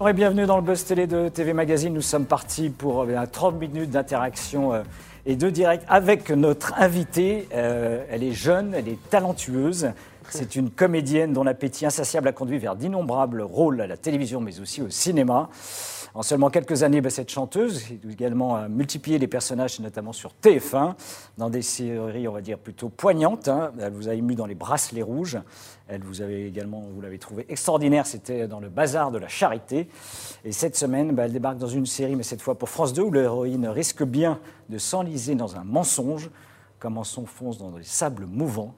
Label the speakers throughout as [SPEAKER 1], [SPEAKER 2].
[SPEAKER 1] Et bienvenue dans le Buzz Télé de TV Magazine. Nous sommes partis pour euh, 30 minutes d'interaction euh, et de direct avec notre invitée. Euh, elle est jeune, elle est talentueuse. C'est une comédienne dont l'appétit insatiable a conduit vers d'innombrables rôles à la télévision, mais aussi au cinéma. En seulement quelques années, ben, cette chanteuse a également euh, multiplié les personnages, notamment sur TF1, dans des séries, on va dire, plutôt poignantes. hein. Elle vous a ému dans Les Bracelets Rouges. Elle vous avait également, vous l'avez trouvé extraordinaire, c'était dans Le Bazar de la Charité. Et cette semaine, ben, elle débarque dans une série, mais cette fois pour France 2, où l'héroïne risque bien de s'enliser dans un mensonge, comme on s'enfonce dans des sables mouvants.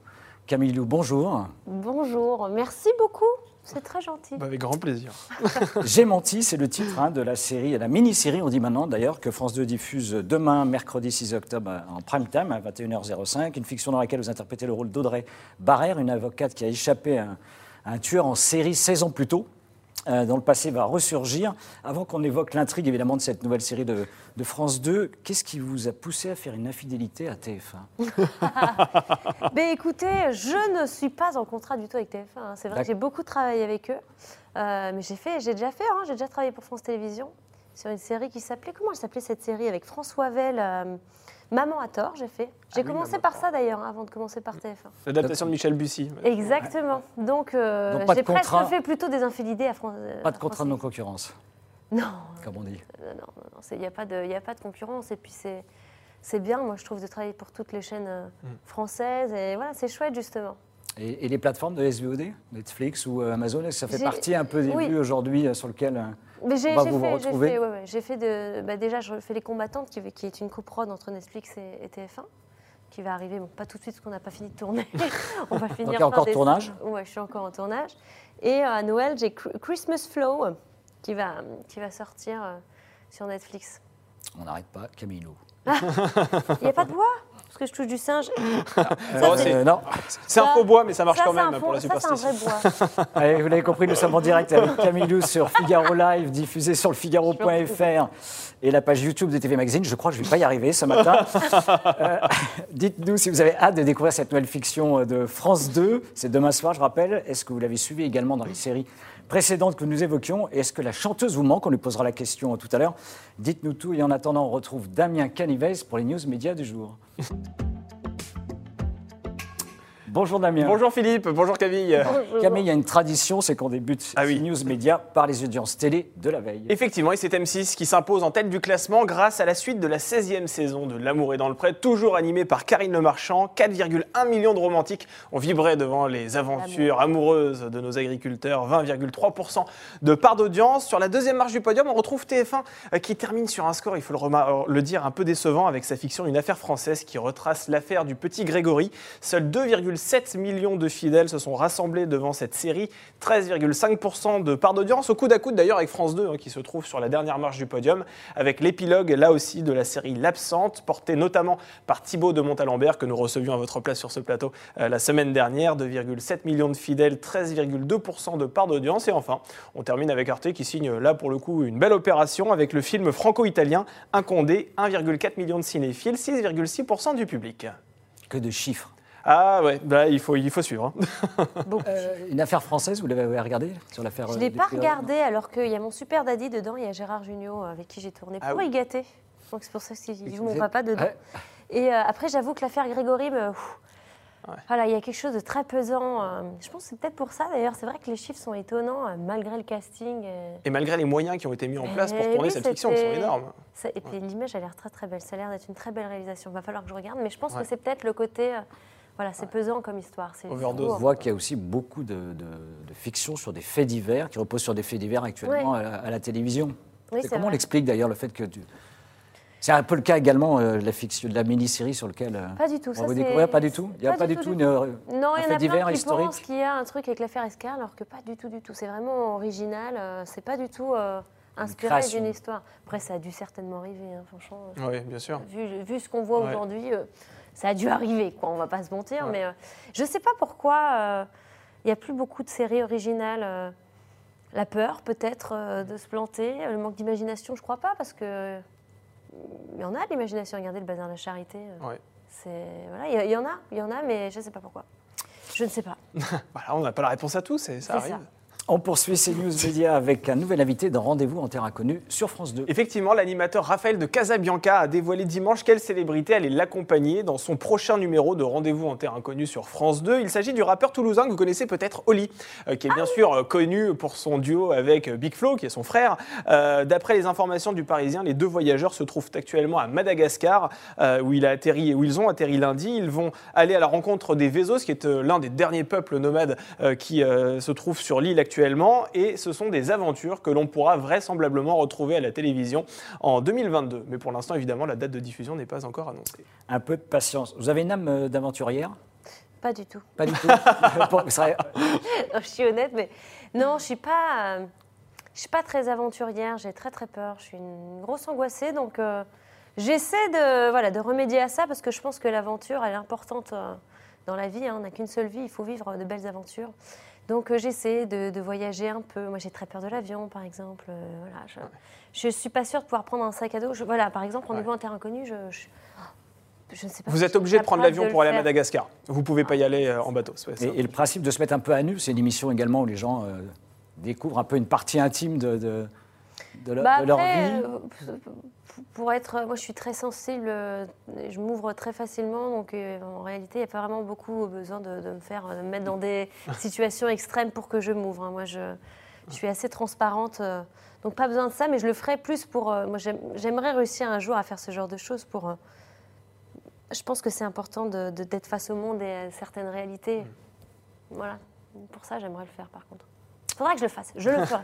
[SPEAKER 1] Camille Lou, bonjour.
[SPEAKER 2] Bonjour, merci beaucoup. C'est très gentil.
[SPEAKER 3] Bah, avec grand plaisir.
[SPEAKER 1] J'ai menti, c'est le titre hein, de la série, la mini-série, on dit maintenant d'ailleurs, que France 2 diffuse demain, mercredi 6 octobre, en prime time, à 21h05. Une fiction dans laquelle vous interprétez le rôle d'Audrey Barrère, une avocate qui a échappé à un, à un tueur en série 16 ans plus tôt. Euh, dont le passé va ressurgir. Avant qu'on évoque l'intrigue évidemment de cette nouvelle série de, de France 2, qu'est-ce qui vous a poussé à faire une infidélité à TF1
[SPEAKER 2] Ben écoutez, je ne suis pas en contrat du tout avec TF1. hein. C'est vrai que j'ai beaucoup travaillé avec eux. Euh, mais j'ai fait, j'ai déjà fait, hein, j'ai déjà travaillé pour France Télévisions sur une série qui s'appelait, comment elle s'appelait cette série avec François Vell, euh, Maman à tort, j'ai fait. J'ai
[SPEAKER 3] oui,
[SPEAKER 2] commencé par ça d'ailleurs, hein, avant de commencer par TF1.
[SPEAKER 3] L'adaptation de Michel Bussy.
[SPEAKER 2] Exactement. Donc, euh,
[SPEAKER 1] Donc
[SPEAKER 2] j'ai presque
[SPEAKER 1] contrat.
[SPEAKER 2] fait plutôt des infidélités à France.
[SPEAKER 1] Pas de contrat de non-concurrence,
[SPEAKER 2] Non,
[SPEAKER 1] comme on dit.
[SPEAKER 2] non, non, non, il n'y a, pas de- y a pas de concurrence. Et puis, c'est c'est bien, moi, je trouve, de travailler pour toutes les chaînes euh,
[SPEAKER 1] Mm.
[SPEAKER 2] françaises. Et voilà, c'est chouette, justement.
[SPEAKER 1] Et, et les plateformes de SVOD, Netflix ou euh, Amazon, est-ce que ça fait partie un peu des
[SPEAKER 2] oui.
[SPEAKER 1] vues aujourd'hui euh, sur lequel euh,
[SPEAKER 2] Mais j'ai fait, fait, ouais, fait de, bah, déjà, je fais Les Combattantes, qui, qui est une coprode entre Netflix et, et TF1, qui va arriver, bon, pas tout de suite, parce qu'on n'a pas fini de tourner. On va finir fin
[SPEAKER 1] encore tournage
[SPEAKER 2] Ouais, je suis encore en tournage. Et euh, à Noël, j'ai Christmas Flow, qui va, qui va sortir euh, sur Netflix.
[SPEAKER 1] On n'arrête pas, Camille Lou.
[SPEAKER 2] Il n'y a pas de bois Parce que je touche du singe.
[SPEAKER 1] Euh, non,
[SPEAKER 3] C'est un faux bois, mais ça marche
[SPEAKER 2] Ça,
[SPEAKER 3] quand même
[SPEAKER 2] faux-
[SPEAKER 3] pour la
[SPEAKER 2] Ça, c'est un
[SPEAKER 3] superstition.
[SPEAKER 2] vrai bois.
[SPEAKER 1] Allez, vous l'avez compris, nous sommes en direct avec Camille Lou sur Figaro Live, diffusé sur le Figaro.fr et la page YouTube de TV Magazine. Je crois que je ne vais pas y arriver ce matin. Euh, Dites-nous si vous avez hâte de découvrir cette nouvelle fiction de France 2. C'est demain soir, je rappelle. Est-ce que vous l'avez suivi également dans les séries précédentes que nous évoquions? Et est-ce que la chanteuse vous manque? On lui posera la question tout à l'heure. Dites-nous tout. Et en attendant, on retrouve Damien Canives pour les news médias du jour. Bonjour Damien.
[SPEAKER 3] Bonjour Philippe, bonjour Camille.
[SPEAKER 1] Camille, il y a une tradition, c'est qu'on débute
[SPEAKER 3] Ah oui.
[SPEAKER 1] news médias par les audiences télé de la veille.
[SPEAKER 3] Effectivement, et c'est M6 qui s'impose en tête du classement grâce à la suite de la 16e saison de L'amour est dans le pré, toujours animée par Karine Le Marchand. 4,1 millions de romantiques ont vibré devant les aventures amoureuses de nos agriculteurs. 20,3% de part d'audience. Sur la deuxième marche du podium, on retrouve TF1 euh, qui termine sur un score, il faut le, remar- le dire, un peu décevant avec sa fiction Une affaire française qui retrace l'affaire du petit Grégory. Seuls 2,7 millions de fidèles se sont rassemblés devant cette série. 13,5% de part d'audience, au coude à coude d'ailleurs avec France 2 hein, qui se trouve sur la dernière marche du podium, avec l'épilogue là aussi de la série L'Absente, portée notamment par Thibaut de Montalembert que nous recevions à votre place sur ce plateau euh, la semaine dernière. 2,7 millions de fidèles, 13,2% de part d'audience. Et enfin, on termine avec Arte qui signe là pour le coup une belle opération avec le film franco-italien Un Condé, 1,4 million de cinéphiles, 6,6% du public.
[SPEAKER 1] Que de chiffres.
[SPEAKER 3] Ah ouais, bah, il, faut, il faut suivre. hein.
[SPEAKER 1] Euh, une affaire française, vous l'avez regardée sur l'affaire
[SPEAKER 2] Je
[SPEAKER 1] euh,
[SPEAKER 2] ne l'ai
[SPEAKER 1] des
[SPEAKER 2] pas
[SPEAKER 1] prix
[SPEAKER 2] regardé alors qu'il y a mon super daddy dedans, il y a Gérard Jugnot euh, avec qui j'ai tourné
[SPEAKER 3] Ah
[SPEAKER 2] pour
[SPEAKER 3] oui.
[SPEAKER 2] y gâter. Donc c'est pour ça qu'il joue
[SPEAKER 1] vous
[SPEAKER 2] mon papa dedans.
[SPEAKER 1] Ouais.
[SPEAKER 2] Et euh, après, j'avoue que l'affaire Grégory, me-
[SPEAKER 3] Ouais.
[SPEAKER 2] voilà, il y a quelque chose de très pesant. euh, je pense que c'est peut-être pour ça d'ailleurs. C'est vrai que les chiffres sont étonnants euh, malgré le casting. euh,
[SPEAKER 3] Et malgré les moyens qui ont été mis en place pour
[SPEAKER 2] Eh
[SPEAKER 3] tourner
[SPEAKER 2] oui,
[SPEAKER 3] cette fiction, qui sont énormes.
[SPEAKER 2] ça- et puis l'image a l'air très très belle. Ça a l'air d'être une très belle réalisation. Il va falloir que je regarde, mais je pense
[SPEAKER 3] Ouais.
[SPEAKER 2] que c'est peut-être le côté. Voilà, c'est pesant comme histoire. C'est.
[SPEAKER 1] On voit qu'il y a aussi beaucoup de, de, de fiction sur des faits divers, qui reposent sur des faits divers actuellement à, la, à la télévision.
[SPEAKER 2] Oui,
[SPEAKER 1] comment on l'explique d'ailleurs le fait que tu... C'est un peu le cas également euh, de la fiction, de la mini-série sur lequel euh,
[SPEAKER 2] Pas du tout.
[SPEAKER 1] on
[SPEAKER 2] ça,
[SPEAKER 1] découvrir. Pas du tout. Il n'y a pas, du tout, une, euh,
[SPEAKER 2] Non,
[SPEAKER 1] un
[SPEAKER 2] il y
[SPEAKER 1] fait
[SPEAKER 2] en a
[SPEAKER 1] divers
[SPEAKER 2] plein qui
[SPEAKER 1] historique.
[SPEAKER 2] pensent qu'il y a un truc avec l'affaire Escar, alors que pas du tout, du tout. C'est vraiment original. euh, c'est pas du tout euh, inspiré d'une histoire. Après, ça a dû certainement arriver, hein, franchement. euh,
[SPEAKER 3] Oui, bien sûr.
[SPEAKER 2] Vu, vu ce qu'on voit
[SPEAKER 3] Ouais.
[SPEAKER 2] aujourd'hui, euh, ça a dû arriver, quoi. On va pas se mentir,
[SPEAKER 3] Ouais.
[SPEAKER 2] mais euh, je sais pas pourquoi euh, il y a plus beaucoup de séries originales. euh, la peur, peut-être, de se planter. Le manque d'imagination, je crois pas, parce que il y en a de l'imagination. Regardez le bazar de la charité.
[SPEAKER 3] Ouais.
[SPEAKER 2] C'est voilà, il y, en a, il y en a, mais je ne sais pas pourquoi. Je ne sais pas.
[SPEAKER 3] Voilà, on n'a pas la réponse à tout, c'est- ça arrive.
[SPEAKER 2] ça.
[SPEAKER 1] On poursuit ces news médias avec un nouvel invité dans Rendez-vous en Terre Inconnue sur France 2.
[SPEAKER 3] Effectivement, l'animateur Raphaël de Casabianca a dévoilé dimanche quelle célébrité allait l'accompagner dans son prochain numéro de Rendez-vous en Terre Inconnue sur France 2. Il s'agit du rappeur toulousain que vous connaissez peut-être, Oli, euh, qui est bien sûr euh, connu pour son duo avec euh, Big Flo, qui est son frère. D'après les informations du Parisien, les deux voyageurs se trouvent actuellement à Madagascar, où ils ont atterri lundi. Ils vont aller à la rencontre des Vezos, qui est l'un des derniers peuples nomades qui se trouve sur l'île actuelle et ce sont des aventures que l'on pourra vraisemblablement retrouver à la télévision en 2022. Mais pour l'instant, évidemment, la date de diffusion n'est pas encore annoncée.
[SPEAKER 1] Un peu de patience. Vous avez une âme euh, d'aventurière?
[SPEAKER 2] Pas du tout.
[SPEAKER 1] Pas du tout?
[SPEAKER 2] je suis honnête, mais non, je suis pas. Euh, je suis pas très aventurière. J'ai très très peur. Je suis une grosse angoissée, donc euh, j'essaie de voilà de remédier à ça parce que je pense que l'aventure elle est importante dans la vie. Hein. On n'a qu'une seule vie. Il faut vivre de belles aventures. Donc euh, j'essaie de, voyager un peu. Moi j'ai très peur de l'avion par exemple. Euh, voilà, je ne suis pas sûre de pouvoir prendre un sac à dos. voilà, par exemple, rendez-vous en terre inconnue, je, je, ne sais pas.
[SPEAKER 3] Vous êtes obligé de prendre l'avion pour aller à Madagascar. Vous ne pouvez pas y aller euh, en bateau.
[SPEAKER 1] et, le principe de se mettre un peu à nu, c'est une émission également où les gens découvrent un peu une partie intime de, de, de,
[SPEAKER 2] bah,
[SPEAKER 1] leur vie
[SPEAKER 2] pour être, moi je suis très sensible, je m'ouvre très facilement, donc euh, en réalité il n'y a pas vraiment beaucoup besoin de, me faire me mettre dans des situations extrêmes pour que je m'ouvre. Hein. Moi je, suis assez transparente, euh, donc pas besoin de ça, mais je le ferai plus pour. Euh, moi j'aimerais réussir un jour à faire ce genre de choses pour. je pense que c'est important d'être face au monde et à certaines réalités. Mm. Voilà, pour ça j'aimerais le faire par contre. Il faudra que je le fasse, je le ferai.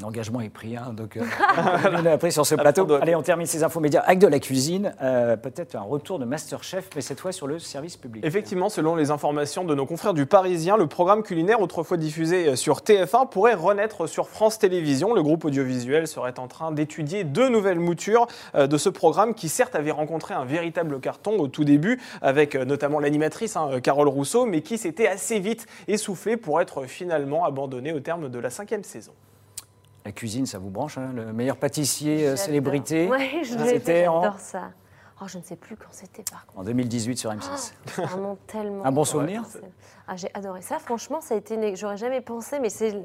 [SPEAKER 1] L'engagement est pris, hein, donc euh, on a pris sur ce plateau. Allez, on termine ces infos médias avec de la cuisine. Euh, peut-être un retour de Masterchef, mais cette fois sur le service public.
[SPEAKER 3] Effectivement, selon les informations de nos confrères du Parisien, le programme culinaire, autrefois diffusé sur TF1, pourrait renaître sur France Télévisions. Le groupe audiovisuel serait en train d'étudier deux nouvelles moutures euh, de ce programme qui, certes, avait rencontré un véritable carton au tout début, avec notamment l'animatrice hein, Carole Rousseau, mais qui s'était assez vite essoufflé pour être finalement abandonné au terme de la cinquième saison.
[SPEAKER 1] La cuisine, ça vous branche, hein le meilleur pâtissier euh, célébrité.
[SPEAKER 2] Oui, j'adore ça. Oh, je ne sais plus quand c'était par contre.
[SPEAKER 1] En 2018 sur M6.
[SPEAKER 2] ça remonte tellement.
[SPEAKER 1] Un bon souvenir
[SPEAKER 2] ah, J'ai adoré ça. Franchement, ça a été. J'aurais jamais pensé, mais c'est.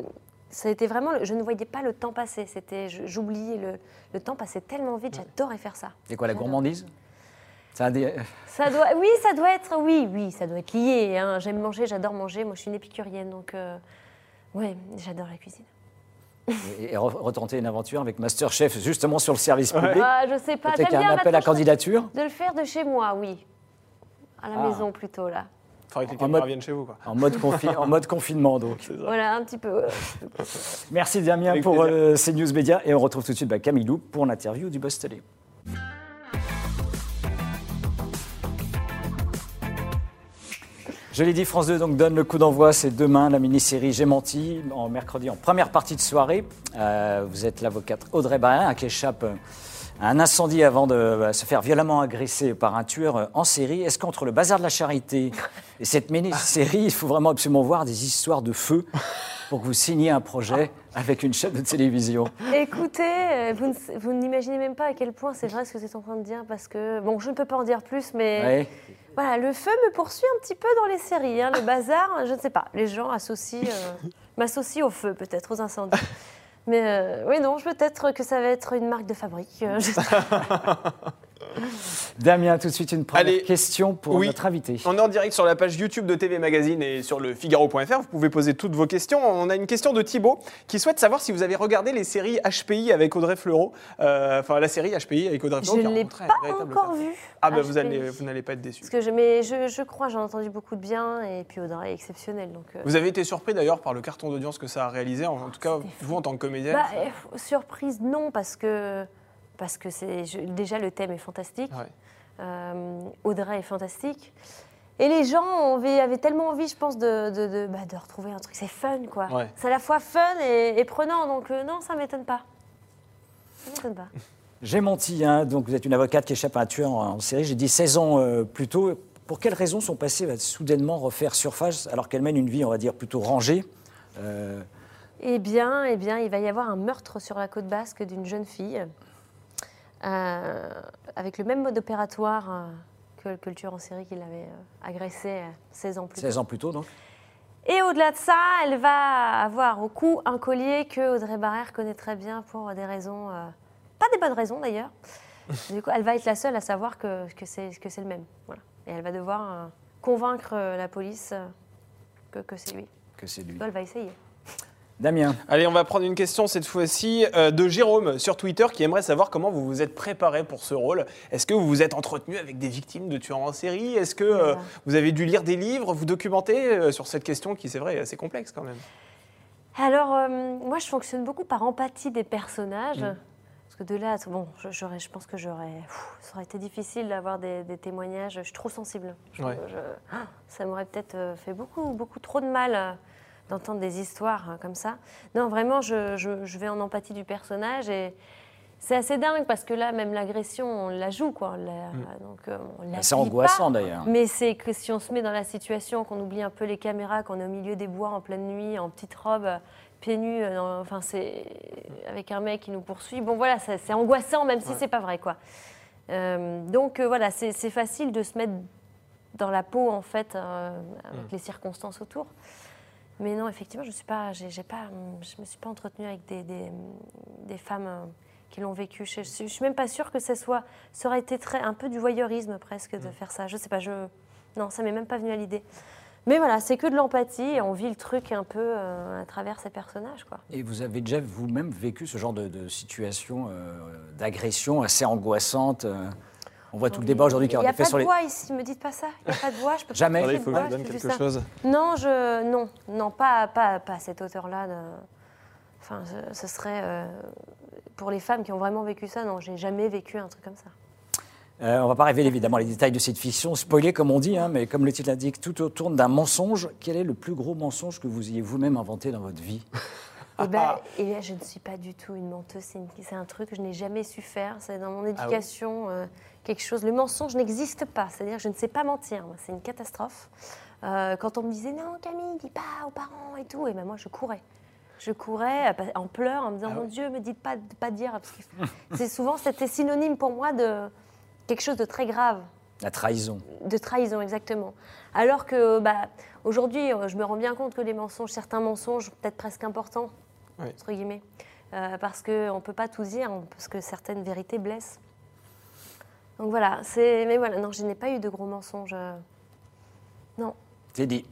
[SPEAKER 2] Ça a été vraiment. Je ne voyais pas le temps passer. C'était. J'oubliais le... le temps passait tellement vite. J'adorais faire ça.
[SPEAKER 1] C'est quoi la gourmandise?
[SPEAKER 2] Ça, ça, doit, oui, ça doit être, oui, oui, ça doit être lié. Hein. J'aime manger, j'adore manger. Moi, je suis une épicurienne, donc, euh, ouais, j'adore la cuisine
[SPEAKER 1] et, retenter une aventure avec Masterchef justement sur le service public.
[SPEAKER 2] Ah, je sais pas.
[SPEAKER 1] Peut-être un appel à candidature.
[SPEAKER 2] De le faire de chez moi, oui. À la ah. maison plutôt là.
[SPEAKER 3] Il faudrait que les caméras viennent chez vous. Quoi.
[SPEAKER 1] En, mode en mode confinement donc.
[SPEAKER 2] Voilà, un petit peu.
[SPEAKER 1] Merci Damien pour euh, ces news médias et on retrouve tout de suite bah, Camille Lou pour l'interview du Boss Télé. Je l'ai dit, France 2 donc, donne le coup d'envoi, c'est demain, la mini-série J'ai menti, en mercredi, en première partie de soirée. Euh, vous êtes l'avocate Audrey Barrin qui échappe à un incendie avant de euh, se faire violemment agresser par un tueur en série. Est-ce qu'entre le bazar de la charité et cette mini-série, il faut vraiment absolument voir des histoires de feu pour que vous signiez un projet avec une chaîne de télévision?
[SPEAKER 2] Écoutez, euh, vous, n'imaginez même pas à quel point c'est vrai ce que vous êtes en train de dire, parce que, bon, je ne peux pas en dire plus, mais voilà, le feu me poursuit un petit peu dans les séries. Hein. le bazar, je ne sais pas, les gens associent, euh, m'associent au feu peut-être, aux incendies. Mais euh, oui, non, peut-être que ça va être une marque de fabrique.
[SPEAKER 1] Damien, tout de suite une première question pour notre invité.
[SPEAKER 3] On est en direct sur la page YouTube de TV Magazine et sur le Figaro.fr. Vous pouvez poser toutes vos questions. On a une question de Thibaut qui souhaite savoir si vous avez regardé les séries HPI avec Audrey Fleurot. Euh, enfin, la série HPI avec Audrey Fleurot.
[SPEAKER 2] Je ne l'ai pas encore vue.
[SPEAKER 3] Ah, bah, vous n'allez pas être déçu.
[SPEAKER 2] Parce que je, mais je, crois, j'en ai entendu beaucoup de bien et puis Audrey est exceptionnelle. Donc,
[SPEAKER 3] euh. Vous avez été surpris d'ailleurs par le carton d'audience que ça a réalisé, en, tout cas, vous en tant que comédienne
[SPEAKER 2] bah, euh, Surprise, non, parce que parce que c'est déjà le thème est fantastique. Euh, Audrey est fantastique. Et les gens avaient, tellement envie, je pense, de, de, bah, retrouver un truc. C'est fun, quoi. C'est à la fois fun et, prenant. Donc, euh, non, ça ne m'étonne pas. Ça m'étonne pas.
[SPEAKER 1] J'ai menti, hein. donc vous êtes une avocate qui échappe à un tueur en, série. J'ai dit 16 ans euh, plus tôt. Pour quelles raisons son passé va soudainement refaire surface alors qu'elle mène une vie, on va dire, plutôt rangée
[SPEAKER 2] eh bien, eh bien, il va y avoir un meurtre sur la côte basque d'une jeune fille. Euh, avec le même mode opératoire euh, que, le tueur en série qui l'avait euh, agressé 16 ans plus tôt.
[SPEAKER 1] 16 ans plus tôt, donc
[SPEAKER 2] Et au-delà de ça, elle va avoir au cou un collier que Audrey Barrère connaît très bien pour des raisons, euh, pas des bonnes raisons d'ailleurs. Du coup, elle va être la seule à savoir que, que c'est que c'est le même. Voilà. Et elle va devoir euh, convaincre la police euh, que, que c'est lui.
[SPEAKER 1] Que c'est lui.
[SPEAKER 2] Elle va essayer.
[SPEAKER 1] Damien,
[SPEAKER 3] Allez, on va prendre une question cette fois-ci euh, de Jérôme sur Twitter qui aimerait savoir comment vous vous êtes préparé pour ce rôle. Est-ce que vous vous êtes entretenu avec des victimes de tueurs en série? Est-ce que euh,
[SPEAKER 2] Voilà.
[SPEAKER 3] vous avez dû lire des livres, vous documenter euh, sur cette question qui, c'est vrai, est assez complexe quand même?
[SPEAKER 2] Alors, euh, moi, je fonctionne beaucoup par empathie des personnages.
[SPEAKER 3] Mm.
[SPEAKER 2] Parce que de là, bon, je, j'aurais- je pense que j'aurais. Ça aurait été difficile d'avoir des, des témoignages. Je suis trop sensible. Je-
[SPEAKER 3] Ouais.
[SPEAKER 2] je- ça m'aurait peut-être fait beaucoup, beaucoup trop de mal euh, d'entendre des histoires euh, comme ça. Non, vraiment, je, je- je vais en empathie du personnage et. C'est assez dingue parce que là, même l'agression, on la joue, quoi. On la- donc, euh, on la
[SPEAKER 1] c'est angoissant d'ailleurs.
[SPEAKER 2] Mais c'est que si on se met dans la situation, qu'on oublie un peu les caméras, qu'on est au milieu des bois en pleine nuit, en petite robe, pieds nus, euh, dans- enfin c'est avec un mec qui nous poursuit. Bon voilà, c'est angoissant même si
[SPEAKER 3] Ouais.
[SPEAKER 2] c'est pas vrai quoi. Euh, donc euh, voilà, c'est c'est facile de se mettre dans la peau en fait euh, avec
[SPEAKER 3] Mm.
[SPEAKER 2] les circonstances autour. Mais non, effectivement, je suis pas, j'ai pas, je me suis pas entretenue avec des, des, des femmes euh, qui l'ont vécu. Je, je suis même pas sûre que ça soit, ça aurait été très, un peu du voyeurisme presque de
[SPEAKER 3] Mm.
[SPEAKER 2] faire ça. Je sais pas, je, non, ça m'est même pas venu à l'idée. Mais voilà, c'est que de l'empathie et on vit le truc un peu euh, à travers ces personnages, quoi.
[SPEAKER 1] Et vous avez déjà vous-même vécu ce genre de, de situation euh, d'agression assez angoissante euh, On voit tout le débat aujourd'hui qui
[SPEAKER 2] Il
[SPEAKER 1] a
[SPEAKER 2] n'y a
[SPEAKER 1] été fait
[SPEAKER 2] pas
[SPEAKER 1] sur
[SPEAKER 2] de
[SPEAKER 1] les.
[SPEAKER 2] voix ici, me dites pas ça. Il n'y a pas de voix, je peux
[SPEAKER 1] Jamais.
[SPEAKER 2] pas
[SPEAKER 3] il faut
[SPEAKER 2] de
[SPEAKER 3] que je donne quelque
[SPEAKER 2] ça.
[SPEAKER 3] chose.
[SPEAKER 2] Non, je, non, non, pas, pas, pas à cette hauteur-là. de- Enfin, ce, ce serait euh, pour les femmes qui ont vraiment vécu ça. Non, j'ai jamais vécu un truc comme ça.
[SPEAKER 1] Euh, on va pas révéler évidemment les détails de cette fiction, spoiler comme on dit, hein, mais comme le titre l'indique, tout autour d'un mensonge. Quel est le plus gros mensonge que vous ayez vous-même inventé dans votre vie?
[SPEAKER 2] Et ben, et là, je ne suis pas du tout une menteuse. C'est un truc que je n'ai jamais su faire. C'est dans mon
[SPEAKER 3] oui
[SPEAKER 2] éducation euh, quelque chose. Le mensonge n'existe pas. C'est-à-dire, je ne sais pas mentir. C'est une catastrophe. Euh, quand on me disait non, Camille, dis pas aux parents et tout, et ben moi, je courais. Je courais euh, en pleurs, en me disant
[SPEAKER 1] Ah
[SPEAKER 2] mon. Dieu, me dites pas de pas dire. Parce que c'est souvent c'était synonyme pour moi de quelque chose de très grave
[SPEAKER 1] La trahison.
[SPEAKER 2] de trahison, exactement. Alors que bah, aujourd'hui, euh, je me rends bien compte que les mensonges, certains mensonges, peut-être presque importants,
[SPEAKER 3] Oui.
[SPEAKER 2] entre guillemets, euh, parce qu'on ne peut pas tout dire, parce que certaines vérités blessent. Donc voilà, c'est. Mais voilà, non, je n'ai pas eu de gros mensonges. euh. Non.
[SPEAKER 1] C'est dit.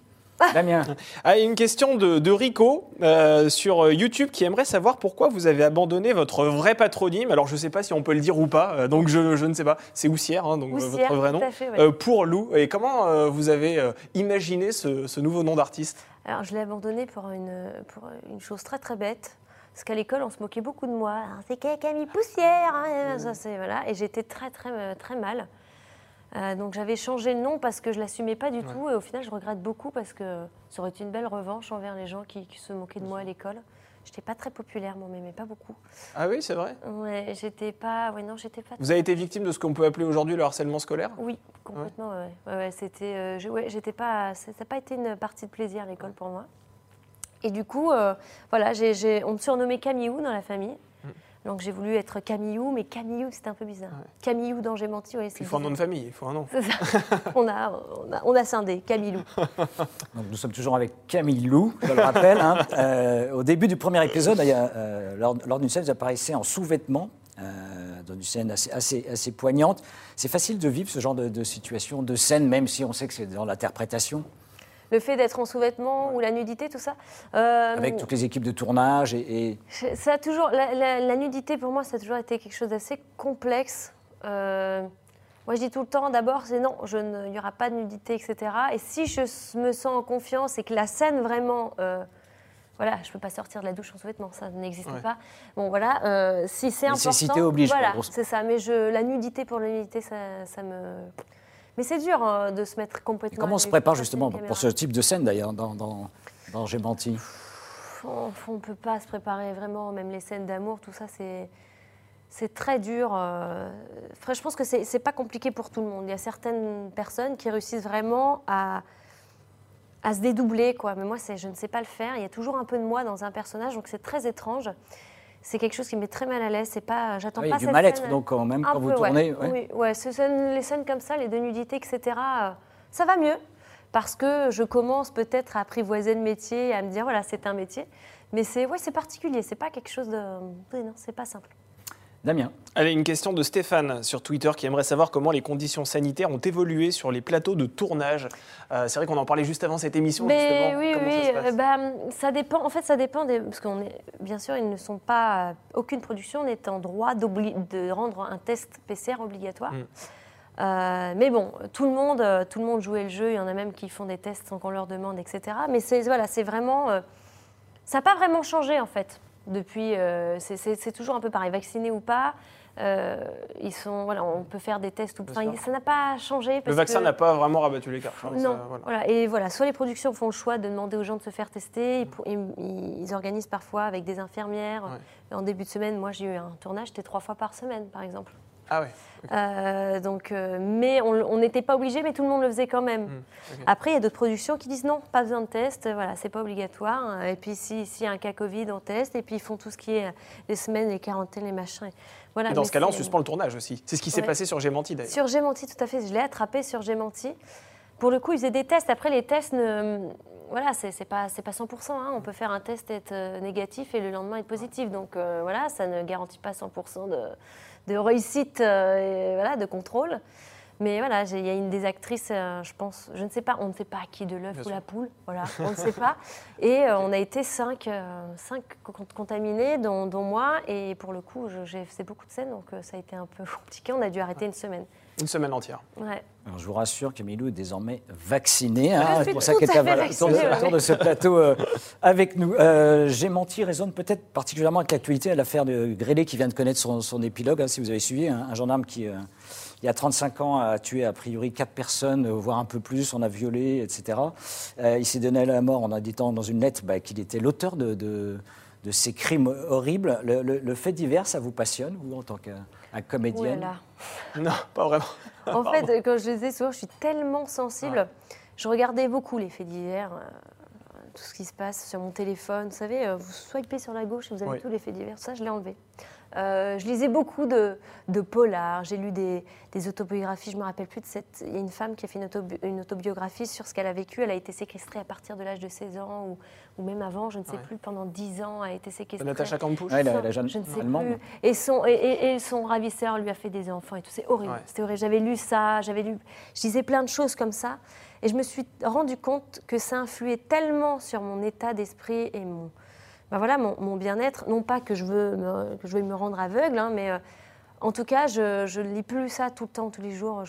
[SPEAKER 1] Damien,
[SPEAKER 3] Ah, une question de, de Rico euh, sur euh, YouTube qui aimerait savoir pourquoi vous avez abandonné votre vrai patronyme. Alors je ne sais pas si on peut le dire ou pas, euh, donc je, je ne sais pas. C'est Houssière, hein, donc votre vrai
[SPEAKER 2] tout
[SPEAKER 3] nom.
[SPEAKER 2] à fait, ouais.
[SPEAKER 3] Euh, pour Lou. Et comment euh, vous avez euh, imaginé ce, ce nouveau nom d'artiste?
[SPEAKER 2] Alors, je l'ai abandonné pour une, pour une chose très très bête. Parce qu'à l'école, on se moquait beaucoup de moi. Alors, C'est Camille Poussière. hein, ça, c'est- voilà. Et j'étais très très très mal. Euh, donc j'avais changé le nom parce que je l'assumais pas du tout. Et au final, je regrette beaucoup parce que ça aurait été une belle revanche envers les gens qui, qui se moquaient de moi à l'école. J'étais pas très populaire, mais on m'aimait pas beaucoup.
[SPEAKER 3] Ah oui, c'est vrai?
[SPEAKER 2] Ouais, j'étais pas. Ouais, non, j'étais pas.
[SPEAKER 3] Vous avez été victime de ce qu'on peut appeler aujourd'hui le harcèlement scolaire?
[SPEAKER 2] Oui, complètement. Ouais, ouais, ouais, c'était. euh, j'ai- ouais, j'étais pas. Ça n'a pas été une partie de plaisir à l'école pour moi. Et du coup, euh, voilà, on me surnommait Camillou dans la famille. Donc j'ai voulu être Camillou, mais Camillou, c'était un peu bizarre.
[SPEAKER 3] Ouais.
[SPEAKER 2] Camillou J'ai menti, oui, c'est
[SPEAKER 3] Il faut un nom de famille, il faut un nom.
[SPEAKER 2] C'est ça. on, a, on, a, on a scindé, Camillou.
[SPEAKER 1] donc nous sommes toujours avec Camille Lou, je le rappelle. hein. Euh, au début du premier épisode, il y a, euh, lors, lors d'une scène, vous apparaissez en sous-vêtements, euh, dans une scène assez, assez, assez poignante. C'est facile de vivre ce genre de, de situation, de scène, même si on sait que c'est dans l'interprétation,
[SPEAKER 2] Le fait d'être en sous-vêtements ou la nudité, tout ça. euh,
[SPEAKER 1] avec toutes les équipes de tournage et,
[SPEAKER 2] Ça a toujours, la, la- la nudité, pour moi, ça a toujours été quelque chose d'assez complexe. Euh, moi, je dis tout le temps, d'abord, c'est non, je ne- il n'y aura pas de nudité, etc. Et si je me sens en confiance et que la scène vraiment... euh, voilà, je ne peux pas sortir de la douche en sous-vêtements, ça n'existe
[SPEAKER 3] Ouais.
[SPEAKER 2] pas. Bon, voilà, euh, si c'est important...
[SPEAKER 1] Nécessité oblige,
[SPEAKER 2] Voilà, c'est ça. Mais je, la nudité pour la nudité, ça, ça me... Mais c'est dur hein, de se mettre
[SPEAKER 1] Et
[SPEAKER 2] complètement...
[SPEAKER 1] comment on se prépare justement pour ce type de scène d'ailleurs dans, dans, dans J'ai menti?
[SPEAKER 2] On ne peut pas se préparer vraiment, même les scènes d'amour, tout ça, c'est. C'est très dur. euh. Enfin, je pense que c'est pas compliqué pour tout le monde. Il y a certaines personnes qui réussissent vraiment à, à se dédoubler, quoi. Mais moi, je ne sais pas le faire. Il y a toujours un peu de moi dans un personnage, donc c'est très étrange. C'est quelque chose qui me met très mal à l'aise. C'est pas, j'attends
[SPEAKER 1] Ah, Il y
[SPEAKER 2] pas
[SPEAKER 1] a du mal-être donc quand même quand vous
[SPEAKER 2] peu,
[SPEAKER 1] tournez. ouais.
[SPEAKER 2] Oui, ouais, les scènes comme ça, les de nudité, etc., euh, ça va mieux. parce que je commence peut-être à apprivoiser le métier, à me dire voilà, c'est un métier. Mais c'est ouais, c'est particulier, c'est pas quelque chose de. Oui, non, c'est pas simple.
[SPEAKER 1] Damien.
[SPEAKER 3] Allez, une question de Stéphane sur Twitter qui aimerait savoir comment les conditions sanitaires ont évolué sur les plateaux de tournage. Euh, c'est vrai qu'on en parlait juste avant cette émision.
[SPEAKER 2] Mais
[SPEAKER 3] justement.
[SPEAKER 2] oui,
[SPEAKER 3] Comment
[SPEAKER 2] oui,
[SPEAKER 3] ça se passe
[SPEAKER 2] euh, bah, ça dépend. En fait, ça dépend des, parce qu'on est, bien sûr, ils ne sont pas, aucune production n'est en droit de rendre un test PCR obligatoire.
[SPEAKER 3] Mm.
[SPEAKER 2] Euh, mais bon, tout le monde, euh, tout le monde jouait le jeu. Il y en a même qui font des tests sans qu'on leur demande, etc. Mais c'est voilà, c'est vraiment, euh, ça n'a pas vraiment changé en fait depuis. euh, c'est- toujours un peu pareil, vacciné ou pas. euh, ils sont, voilà, on peut faire des tests ou ça n'a pas changé.
[SPEAKER 3] Le vaccin n'a pas vraiment rabattu les cartes. hein,
[SPEAKER 2] non,
[SPEAKER 3] ça, voilà.
[SPEAKER 2] voilà. Et voilà, soit les productions font le choix de demander aux gens de se faire tester, ils, pour- ils- ils organisent parfois avec des infirmières. En début de semaine, moi j'ai eu un tournage, c'était trois fois par semaine par exemple.
[SPEAKER 3] Ah ouais.
[SPEAKER 2] Euh, donc, euh, mais on n'était pas obligé, mais tout le monde le faisait quand même.
[SPEAKER 3] Hmm.
[SPEAKER 2] Après, il y a d'autres productions qui disent non, pas besoin de test, voilà, c'est pas obligatoire. Et puis si- s'il y a un cas Covid, on teste, et puis ils font tout ce qui est les semaines, les quarantaines, les machins. Voilà,
[SPEAKER 3] Et dans
[SPEAKER 2] mais
[SPEAKER 3] ce cas-là, on suspend le tournage aussi. C'est ce qui s'est
[SPEAKER 2] Ouais.
[SPEAKER 3] passé sur Gémenti d'ailleurs.
[SPEAKER 2] sur Gémenti, tout à fait. Je l'ai attrapé sur Gémenti. Pour le coup, ils faisaient des tests. Après, les tests, ne... voilà, c'est pas, c'est pas 100%. hein. On peut faire un test être euh, négatif et le lendemain être positif. Donc euh, voilà, ça ne garantit pas 100% de, de réussite euh, et, voilà, de contrôle. Mais voilà, il y a une des actrices, euh, je pense, je ne sais pas, on ne sait pas qui de l'œuf ou
[SPEAKER 3] sûr.
[SPEAKER 2] la poule, voilà, on ne sait pas. Et euh, on a été cinq, euh, cinq con- contaminés, dont, dont moi. Et pour le coup, je- j'ai fait beaucoup de scènes, donc ça a été un peu compliqué. On a dû arrêter une semaine.
[SPEAKER 3] Une semaine entière.
[SPEAKER 2] Ouais.
[SPEAKER 1] Alors, je vous rassure que Milou est désormais vacciné. hein. C'est pour ça qu'elle
[SPEAKER 2] à
[SPEAKER 1] est autour,
[SPEAKER 2] vaccinée, ouais.
[SPEAKER 1] de ce plateau euh, avec nous. Euh, J'ai menti résonne peut-être particulièrement avec l'actualité à l'affaire de Grélé qui vient de connaître son, son épilogue. hein, si vous avez suivi, un, un gendarme qui, euh, il y a 35 ans, a tué a priori quatre personnes, voire un peu plus, on a violé, etc. Euh, il s'est donné à la mort en indiquant dans une lettre bah, qu'il était l'auteur de, de- de ces crimes horribles. Le, le- le fait divers, ça vous passionne, vous, en tant que un
[SPEAKER 2] Ouh là
[SPEAKER 1] comédienne
[SPEAKER 2] là.
[SPEAKER 3] Non, pas vraiment.
[SPEAKER 2] En fait, quand je le disais souvent, je suis tellement sensible. Je regardais beaucoup les faits divers, euh, tout ce qui se passe sur mon téléphone. Vous savez, euh, vous swipez sur la gauche et vous avez
[SPEAKER 3] Oui.
[SPEAKER 2] tous les faits divers. Ça, je l'ai enlevé. Euh, je lisais beaucoup de, de polars. J'ai lu des, des autobiographies. Je me rappelle plus de cette. Il y a une femme qui a fait une, autobi- une autobiographie sur ce qu'elle a vécu. Elle a été séquestrée à partir de l'âge de 16 ans ou, ou même avant, je ne sais
[SPEAKER 3] Ouais.
[SPEAKER 2] plus. Pendant 10 ans, elle a été séquestrée.
[SPEAKER 3] Natacha Campouche.
[SPEAKER 1] Ouais, la, la jeune
[SPEAKER 2] je ne sais
[SPEAKER 1] allemande.
[SPEAKER 2] plus. Et son, et, et- et son ravisseur lui a fait des enfants et tout. C'est horrible.
[SPEAKER 3] Ouais.
[SPEAKER 2] C'était horrible. J'avais lu ça, j'avais lu. Je disais plein de choses comme ça. Et je me suis rendu compte que ça influait tellement sur mon état d'esprit et mon, ben voilà, mon, bien-être. Non pas que je veux me, que je veux me rendre aveugle, hein, mais euh, en tout cas, je ne lis plus ça tout le temps, tous les jours.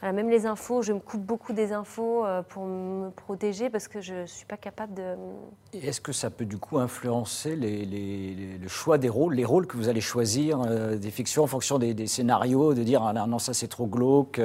[SPEAKER 2] Même les infos, je me coupe beaucoup des infos euh, pour me protéger parce que je ne suis pas capable de.
[SPEAKER 1] Est-ce que ça peut du coup influencer les- le choix des rôles, les rôles que vous allez choisir, euh, des fictions en fonction des, des scénarios, de dire ah, non, ça c'est trop glauque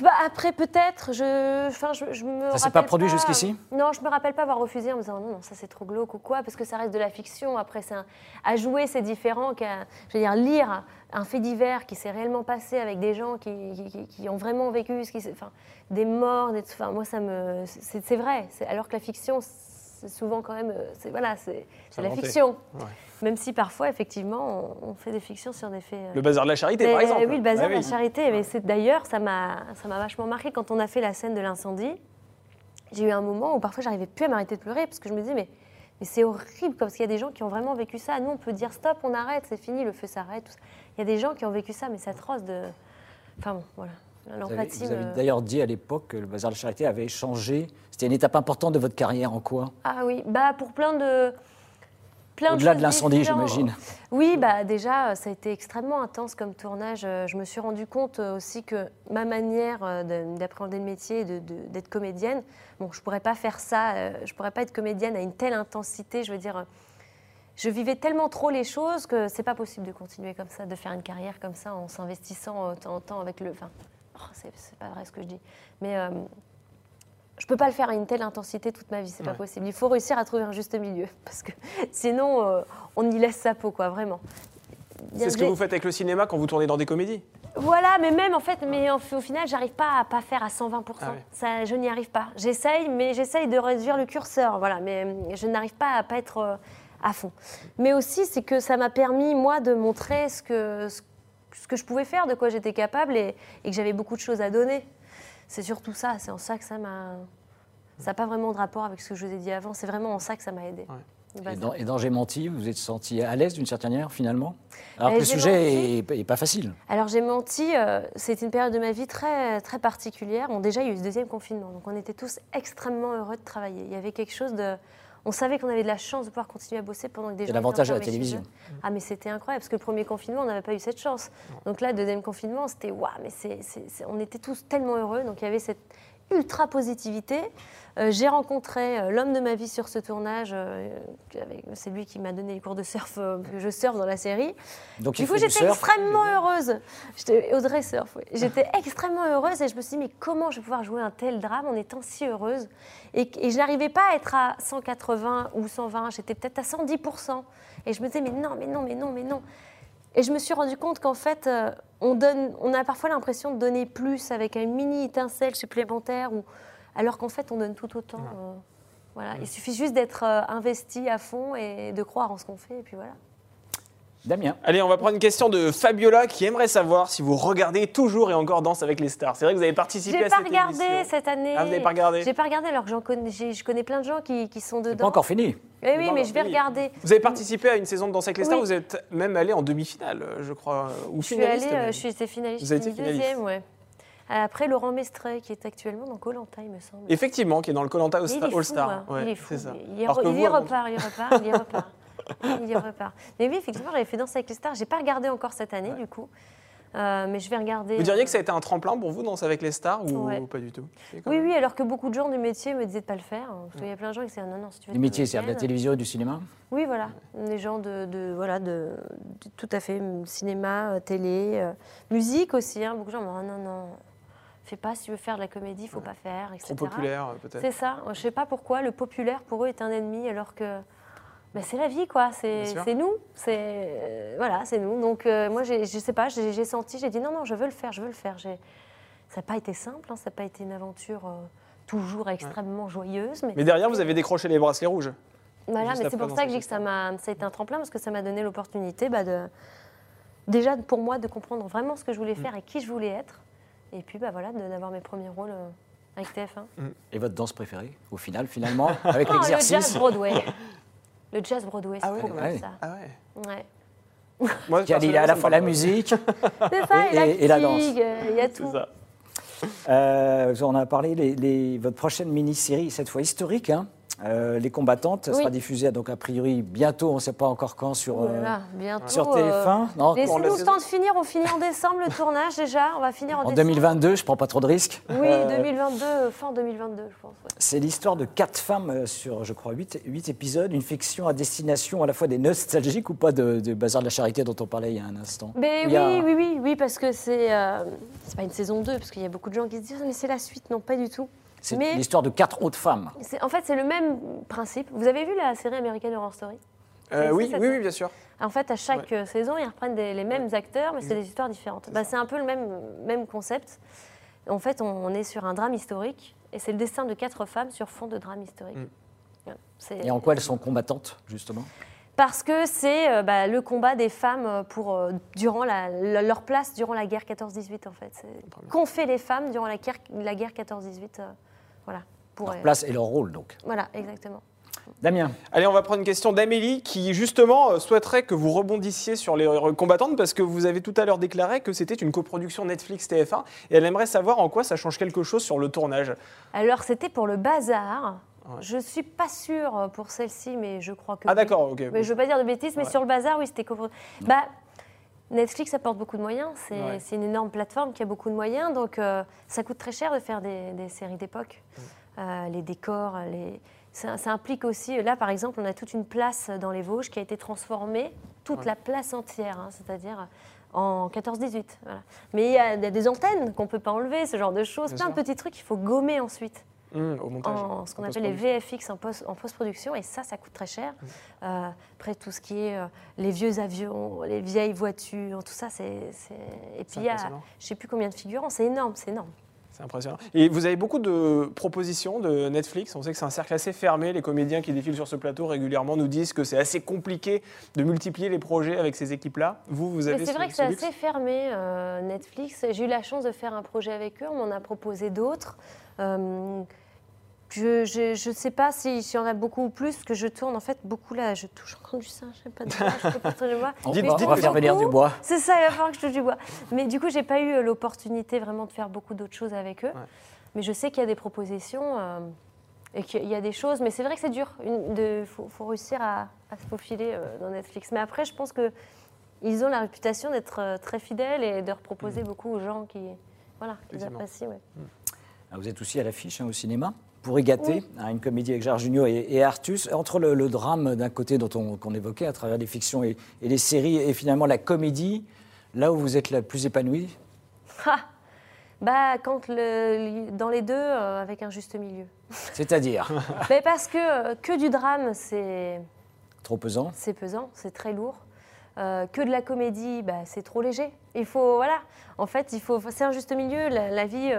[SPEAKER 2] Bah, après, peut-être, je, enfin, je, je me
[SPEAKER 1] Ça s'est pas produit jusqu'ici?
[SPEAKER 2] Non, je me rappelle pas avoir refusé en me disant non, non, ça c'est trop glauque ou quoi, parce que ça reste de la fiction. Après, c'est un- à jouer, c'est différent qu'à, je veux dire, lire un fait divers qui s'est réellement passé avec des gens qui, qui- qui- qui ont vraiment vécu, ce qui, enfin, des morts, des, enfin, moi ça me, c'est, c'est vrai. Alors que la fiction, c'est souvent quand même, euh, c'est voilà, c'est, c'est la fiction.
[SPEAKER 3] Ouais.
[SPEAKER 2] Même si parfois, effectivement, on, on fait des fictions sur des faits. euh,
[SPEAKER 3] Le bazar de la charité, par
[SPEAKER 2] mais,
[SPEAKER 3] exemple.
[SPEAKER 2] Oui, le bazar
[SPEAKER 3] Ah
[SPEAKER 2] de la charité. Mais c'est d'ailleurs, ça m'a, ça m'a vachement marqué quand on a fait la scène de l'incendie. J'ai eu un moment où parfois j'arrivais plus à m'arrêter de pleurer parce que je me disais mais, mais c'est horrible parce qu'il y a des gens qui ont vraiment vécu ça. Nous, on peut dire stop, on arrête, c'est fini, le feu s'arrête. Il y a des gens qui ont vécu ça, mais c'est atroce de. Enfin bon, voilà.
[SPEAKER 1] Vous avez,
[SPEAKER 2] L'empathie.
[SPEAKER 1] vous avez
[SPEAKER 2] me-
[SPEAKER 1] d'ailleurs dit à l'époque que le Bazar de la Charité avait changé. C'était une étape importante de votre carrière en quoi?
[SPEAKER 2] Ah oui, bah pour plein de.
[SPEAKER 1] Au-delà de l'incendie, j'imagine.
[SPEAKER 2] Oui, bah déjà, euh, ça a été extrêmement intense comme tournage. Euh, Je me suis rendu compte euh, aussi que ma manière de- d'appréhender le métier, d'être comédienne, bon, je pourrais pas faire ça, je pourrais pas être comédienne à une telle intensité. Je veux dire, je vivais tellement trop les choses que c'est pas possible de continuer comme ça, de faire une carrière comme ça en s'investissant temps en temps avec le. Enfin, oh, c'est c'est pas vrai ce que je dis, mais. euh, je peux pas le faire à une telle intensité toute ma vie, c'est pas possible. Il faut réussir à trouver un juste milieu, parce que sinon, euh, on y laisse sa peau, quoi, vraiment.
[SPEAKER 3] C'est ce que vous faites avec le cinéma quand vous tournez dans des comédies.
[SPEAKER 2] Voilà, mais même en fait, mais en- au final, j'arrive pas à pas faire à 120%.
[SPEAKER 3] Ah oui.
[SPEAKER 2] Ça, je n'y arrive pas. J'essaye, mais j'essaye de réduire le curseur, voilà. Mais euh, je n'arrive pas à pas être euh, à fond. Mais aussi, c'est que ça m'a permis moi de montrer ce que ce, ce que je pouvais faire, de quoi j'étais capable, et, et que j'avais beaucoup de choses à donner. C'est surtout ça, c'est en ça que ça m'a. Ça n'a pas vraiment de rapport avec ce que je vous ai dit avant, c'est vraiment en ça que ça m'a aidé.
[SPEAKER 1] Et dans, et dans, J'ai menti, vous êtes senti à l'aise d'une certaine manière finalement Alors
[SPEAKER 2] Et
[SPEAKER 1] que le sujet n'est pas facile.
[SPEAKER 2] Alors j'ai menti, euh, c'était une période de ma vie très, très particulière. Bon, déjà, il y a eu ce deuxième confinement, donc on était tous extrêmement heureux de travailler. Il y avait quelque chose de... On savait qu'on avait de la chance de pouvoir continuer à bosser pendant que des gens...
[SPEAKER 1] l'avantage de
[SPEAKER 2] étaient
[SPEAKER 1] la télévision.
[SPEAKER 2] Ah mais c'était incroyable, parce que le premier confinement, on n'avait pas eu cette chance. Donc là, le deuxième confinement, c'était... Waouh, mais c'est, c'est- c'est- on était tous tellement heureux, donc il y avait cette ultra positivité. Euh, j'ai rencontré euh, l'homme de ma vie sur ce tournage. euh, c'est lui qui m'a donné les cours de surf que je surfe dans la série.
[SPEAKER 1] Donc
[SPEAKER 2] Du coup, j'étais extrêmement heureuse. J'étais Audrey Surf, oui. J'étais extrêmement heureuse et je me suis dit, mais comment je vais pouvoir jouer un tel drame en étant si heureuse? Et, et je n'arrivais pas à être à 180 ou 120, j'étais peut-être à 110%. Et je me disais, mais non, mais non, mais non, mais non. Et je me suis rendu compte qu'en fait, euh, on, donne, on a parfois l'impression de donner plus avec une mini étincelle supplémentaire, ou, alors qu'en fait, on donne tout autant. euh, voilà. Il suffit juste d'être euh, investi à fond et de croire en ce qu'on fait, et puis voilà.
[SPEAKER 1] Damien.
[SPEAKER 3] Allez, on va prendre une question de Fabiola qui aimerait savoir si vous regardez toujours et encore Danse avec les stars. C'est vrai que vous avez participé
[SPEAKER 2] J'ai
[SPEAKER 3] à
[SPEAKER 2] pas
[SPEAKER 3] cette
[SPEAKER 2] regardé
[SPEAKER 3] émission.
[SPEAKER 2] cette année.
[SPEAKER 3] Ah, vous n'avez pas regardé
[SPEAKER 2] J'ai pas regardé alors que connais, j'ai- je connais plein de gens qui, qui sont dedans.
[SPEAKER 1] pas encore fini.
[SPEAKER 2] Oui, oui, mais je vais regarder.
[SPEAKER 3] Vous avez participé à une saison de Danse avec les stars,
[SPEAKER 2] Oui.
[SPEAKER 3] vous êtes même allé en demi-finale, je crois, ou
[SPEAKER 2] Je suis
[SPEAKER 3] finaliste
[SPEAKER 2] allée, euh, je suis été finaliste.
[SPEAKER 3] Vous avez
[SPEAKER 2] suis
[SPEAKER 3] été
[SPEAKER 2] deuxième,
[SPEAKER 3] finaliste.
[SPEAKER 2] ouais. Après Laurent Mestrey qui est actuellement dans Colanta, il me semble.
[SPEAKER 3] Effectivement, qui est dans le Colanta
[SPEAKER 2] Mais il est fou,
[SPEAKER 3] All-Star.
[SPEAKER 2] hein.
[SPEAKER 3] Ouais,
[SPEAKER 2] il est fou.
[SPEAKER 3] ça.
[SPEAKER 2] Il, y il
[SPEAKER 3] vous,
[SPEAKER 2] repart, il repart, il y repart. Il y repart. Mais oui, effectivement, j'avais fait Danse avec les stars. J'ai pas regardé encore cette année, du coup. Euh, mais je vais regarder.
[SPEAKER 3] Vous diriez
[SPEAKER 2] euh,
[SPEAKER 3] que ça a été un tremplin pour vous, Danse avec les stars, ou
[SPEAKER 2] Ouais.
[SPEAKER 3] pas du tout?
[SPEAKER 2] Oui,
[SPEAKER 3] même-
[SPEAKER 2] oui, alors que beaucoup de gens du métier me disaient de pas le faire. Parce qu'il y a plein de gens qui disaient non, non, si tu veux.
[SPEAKER 1] Les
[SPEAKER 2] être
[SPEAKER 1] métiers, c'est de la
[SPEAKER 2] comédienne.
[SPEAKER 1] télévision et du cinéma?
[SPEAKER 2] Oui, voilà. Des gens de, de- voilà, de, de- tout à fait, mm, cinéma, euh, télé, euh, musique aussi. hein. Beaucoup de gens me disent, Ah, non, non, fais pas, si tu veux faire de la comédie, il faut pas faire, etc.
[SPEAKER 3] Trop populaire, euh, peut-être.
[SPEAKER 2] C'est ça. Je sais pas pourquoi le populaire, pour eux, est un ennemi, alors que bah, c'est la vie, quoi. C'est nous. C'est euh, voilà, c'est nous. Donc, euh, moi, j'ai- je sais pas, j'ai j'ai senti, j'ai dit, non, non, je veux le faire, je veux le faire. J'ai- Ça n'a pas été simple, hein, ça n'a pas été une aventure euh, toujours extrêmement joyeuse. Mais,
[SPEAKER 3] Mais derrière, vous avez décroché les bracelets rouges.
[SPEAKER 2] voilà, mais c'est pour ça que je dis que ça m'a, ça a été un tremplin parce que ça m'a donné l'opportunité bah, de, déjà pour moi de comprendre vraiment ce que je
[SPEAKER 3] Mm.
[SPEAKER 2] voulais faire et qui je voulais être. Et puis bah, voilà, de- d'avoir mes premiers rôles euh, avec TF1.
[SPEAKER 1] Et votre danse préférée, au final, finalement, avec
[SPEAKER 2] Oh, le jazz
[SPEAKER 1] l'exercice
[SPEAKER 2] Broadway. le jazz Broadway, c'est
[SPEAKER 3] Ah ouais,
[SPEAKER 2] trop
[SPEAKER 1] même.
[SPEAKER 2] ça.
[SPEAKER 3] Ah ouais.
[SPEAKER 2] Ouais.
[SPEAKER 3] Moi,
[SPEAKER 1] qui allie à la fois la musique.
[SPEAKER 2] C'est ça,
[SPEAKER 1] Et-
[SPEAKER 2] et,
[SPEAKER 1] et- et la danse.
[SPEAKER 2] euh, Il y a
[SPEAKER 3] C'est
[SPEAKER 2] tout.
[SPEAKER 3] ça.
[SPEAKER 1] Euh, on a parlé, les, les- votre prochaine mini-série, cette fois historique, hein, euh, Les combattantes, ça
[SPEAKER 2] Oui.
[SPEAKER 1] sera diffusée donc a priori bientôt, on ne sait pas encore quand, sur,
[SPEAKER 2] Oh
[SPEAKER 1] euh,
[SPEAKER 2] là, bientôt.
[SPEAKER 1] sur
[SPEAKER 2] euh,
[SPEAKER 1] TF1. Non,
[SPEAKER 2] Laissez-nous
[SPEAKER 3] la
[SPEAKER 2] le temps de finir. On finit en décembre le tournage déjà. On va finir en,
[SPEAKER 1] en
[SPEAKER 2] décembre.
[SPEAKER 1] 2022, je prends pas trop de risques.
[SPEAKER 2] Oui,
[SPEAKER 1] Euh,
[SPEAKER 2] 2022, euh, fin 2022, je pense. ouais.
[SPEAKER 1] C'est l'histoire de quatre femmes euh, sur, je crois, huit, huit épisodes, une fiction à destination à la fois des nostalgiques ou pas de, de Bazar de la Charité dont on parlait il y a un instant.
[SPEAKER 2] Mais
[SPEAKER 1] il
[SPEAKER 2] oui,
[SPEAKER 1] a-
[SPEAKER 2] oui, oui, oui, parce que c'est euh, c'est pas une saison 2, parce qu'il y a beaucoup de gens qui se disent mais c'est la suite, non, pas du tout.
[SPEAKER 1] C'est l'histoire de quatre autres femmes.
[SPEAKER 2] En fait, c'est le même principe. Vous avez vu la série américaine Horror Story?
[SPEAKER 3] Euh, oui, oui, bien sûr.
[SPEAKER 2] En fait, à chaque saison, ils reprennent des- les mêmes acteurs, mais c'est des histoires différentes. Bah, c'est un peu le même, même concept. En fait, on, on est sur un drame historique, et c'est le destin de quatre femmes sur fond de drame historique.
[SPEAKER 3] Mm.
[SPEAKER 2] C'est-
[SPEAKER 1] Et en quoi elles sont combattantes, justement?
[SPEAKER 2] Parce que c'est euh, bah, le combat des femmes euh, pour, euh, durant la- la- leur place durant la guerre 14-18, en fait. Qu'ont fait les femmes durant la guerre, la guerre 14-18 euh, Voilà. Pour,
[SPEAKER 1] Leur place et leur rôle, donc.
[SPEAKER 2] Voilà, exactement.
[SPEAKER 1] Damien,
[SPEAKER 3] Allez, on va prendre une question d'Amélie qui, justement, euh, souhaiterait que vous rebondissiez sur les combattantes parce que vous avez tout à l'heure déclaré que c'était une coproduction Netflix-TF1 et elle aimerait savoir en quoi ça change quelque chose sur le tournage.
[SPEAKER 2] Alors, c'était pour le bazar.
[SPEAKER 3] Ouais.
[SPEAKER 2] Je suis pas sûre pour celle-ci, mais je crois que.
[SPEAKER 3] Ah,
[SPEAKER 2] oui.
[SPEAKER 3] d'accord, ok.
[SPEAKER 2] Mais je veux pas dire de bêtises, mais
[SPEAKER 3] Ouais.
[SPEAKER 2] sur le bazar, oui, c'était copro- Bah, Netflix apporte beaucoup de moyens. C'est
[SPEAKER 3] Ouais.
[SPEAKER 2] une énorme plateforme qui a beaucoup de moyens, donc euh, ça coûte très cher de faire des, des séries d'époque.
[SPEAKER 3] Mm.
[SPEAKER 2] Euh, les décors, les... Ça, ça implique aussi, là par exemple, on a toute une place dans les Vosges qui a été transformée, toute
[SPEAKER 3] Ouais.
[SPEAKER 2] la place entière, hein, c'est-à-dire en 14-18. voilà. Mais il y, a il y a des antennes qu'on ne peut pas enlever, ce genre de choses,
[SPEAKER 3] Bien
[SPEAKER 2] plein
[SPEAKER 3] sûr.
[SPEAKER 2] de petits trucs qu'il faut gommer ensuite
[SPEAKER 3] Au montage.
[SPEAKER 2] en ce qu'on appelle les. VFX en, post- en post-production, et ça, ça coûte très cher.
[SPEAKER 3] Mm.
[SPEAKER 2] Euh, après, tout ce qui est euh, les vieux avions, les vieilles voitures, tout ça, c'est. Et puis, il y a, je ne sais plus combien de figurants, c'est énorme, c'est énorme.
[SPEAKER 3] C'est impressionnant. Et vous avez beaucoup de propositions de Netflix? On sait que c'est un cercle assez fermé. Les comédiens qui défilent sur ce plateau régulièrement nous disent que c'est assez compliqué de multiplier les projets avec ces équipes-là. Vous, vous avez.
[SPEAKER 2] C'est vrai que c'est assez fermé, euh, Netflix. J'ai eu la chance de faire un projet avec eux. On m'en a proposé d'autres. Euh, je ne sais pas s'il y en a beaucoup ou plus, que je tourne en fait beaucoup là. Je touche encore du sein, je sais pas de bois, je peux pas toucher du bois.
[SPEAKER 1] Dites, on va faire venir du bois.
[SPEAKER 2] C'est ça, il va falloir que je touche du bois. Mais du coup, j'ai pas eu euh, l'opportunité vraiment de faire beaucoup d'autres choses avec eux. Mais je sais qu'il y a des propositions euh, et qu'il y a des choses. Mais c'est vrai que c'est dur. Il faut, réussir à, se faufiler euh, dans Netflix. Mais après, je pense que ils ont la réputation d'être très fidèles et de proposer mm. beaucoup aux gens qui, voilà, qui apprécient. Mm.
[SPEAKER 1] Ah, vous êtes aussi à l'affiche hein, au cinéma? Pour y gâter, hein, une comédie avec Gérard Jugnot et, Artus, entre le, drame d'un côté dont on qu'on évoquait à travers les fictions et, les séries, et finalement la comédie, là où vous êtes la plus épanouie
[SPEAKER 2] bah, quand le, dans les deux, euh, avec un juste milieu.
[SPEAKER 1] C'est-à-dire
[SPEAKER 2] Mais Parce que euh, que du drame, c'est...
[SPEAKER 1] Trop pesant
[SPEAKER 2] C'est pesant, c'est très lourd. Euh, que de la comédie, bah, c'est trop léger. Il faut, voilà, en fait, il faut, c'est un juste milieu. La, vie,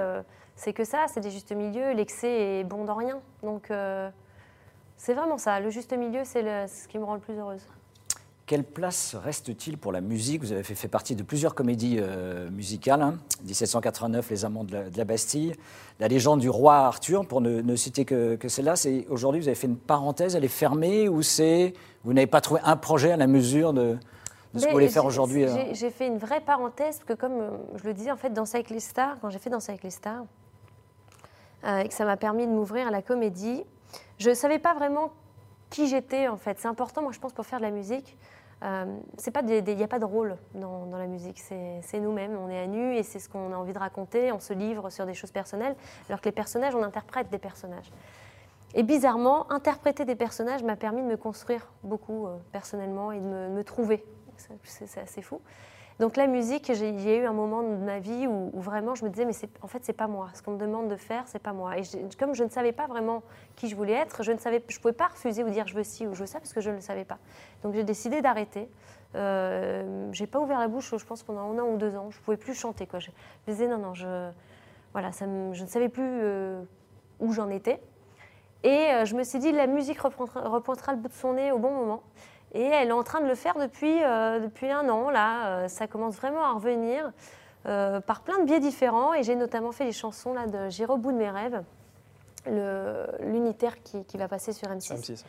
[SPEAKER 2] c'est que ça, c'est des justes milieux. L'excès est bon dans rien. Donc, euh, c'est vraiment ça. Le juste milieu, c'est ce qui me rend le plus heureuse.
[SPEAKER 1] Quelle place reste-t-il pour la musique? Vous avez fait, partie de plusieurs comédies euh, musicales. 1789, hein. Les Amants de la, Bastille, La légende du roi Arthur, pour ne, citer que, que celle-là. Aujourd'hui, vous avez fait une parenthèse, elle est fermée ou c'est vous n'avez pas trouvé un projet à la mesure de, ce que vous voulez faire aujourd'hui
[SPEAKER 2] euh J'ai fait une vraie parenthèse, parce que comme je le disais, en fait, Danser avec les stars, quand j'ai fait Danser avec les stars, euh, et que ça m'a permis de m'ouvrir à la comédie. Je ne savais pas vraiment qui j'étais en fait. C'est important, moi je pense, pour faire de la musique. Euh, il n'y a pas de rôle dans, la musique, c'est nous-mêmes, on est à nu et c'est ce qu'on a envie de raconter, on se livre sur des choses personnelles, alors que les personnages, on interprète des personnages. Et bizarrement, interpréter des personnages m'a permis de me construire beaucoup euh, personnellement et de me, me trouver. C'est assez fou. Donc la musique, il y a eu un moment de ma vie où, vraiment je me disais, mais en fait, c'est pas moi. Ce qu'on me demande de faire, c'est pas moi. Et comme je ne savais pas vraiment qui je voulais être, je ne savais, je pouvais pas refuser ou dire je veux ci ou je veux ça parce que je ne le savais pas. Donc j'ai décidé d'arrêter. Euh, j'ai pas ouvert la bouche, je pense, pendant un an ou deux ans. Je pouvais plus chanter. Quoi. Je, disais non, non, je, voilà, ça je ne savais plus euh, où j'en étais. Et euh, je me suis dit, la musique repointera le bout de son nez au bon moment. Et elle est en train de le faire depuis, euh, depuis un an. Là, euh, ça commence vraiment à revenir euh, par plein de biais différents. Et j'ai notamment fait les chansons là, de J'irai au bout de mes rêves, l'unitaire qui, qui, va passer sur M6.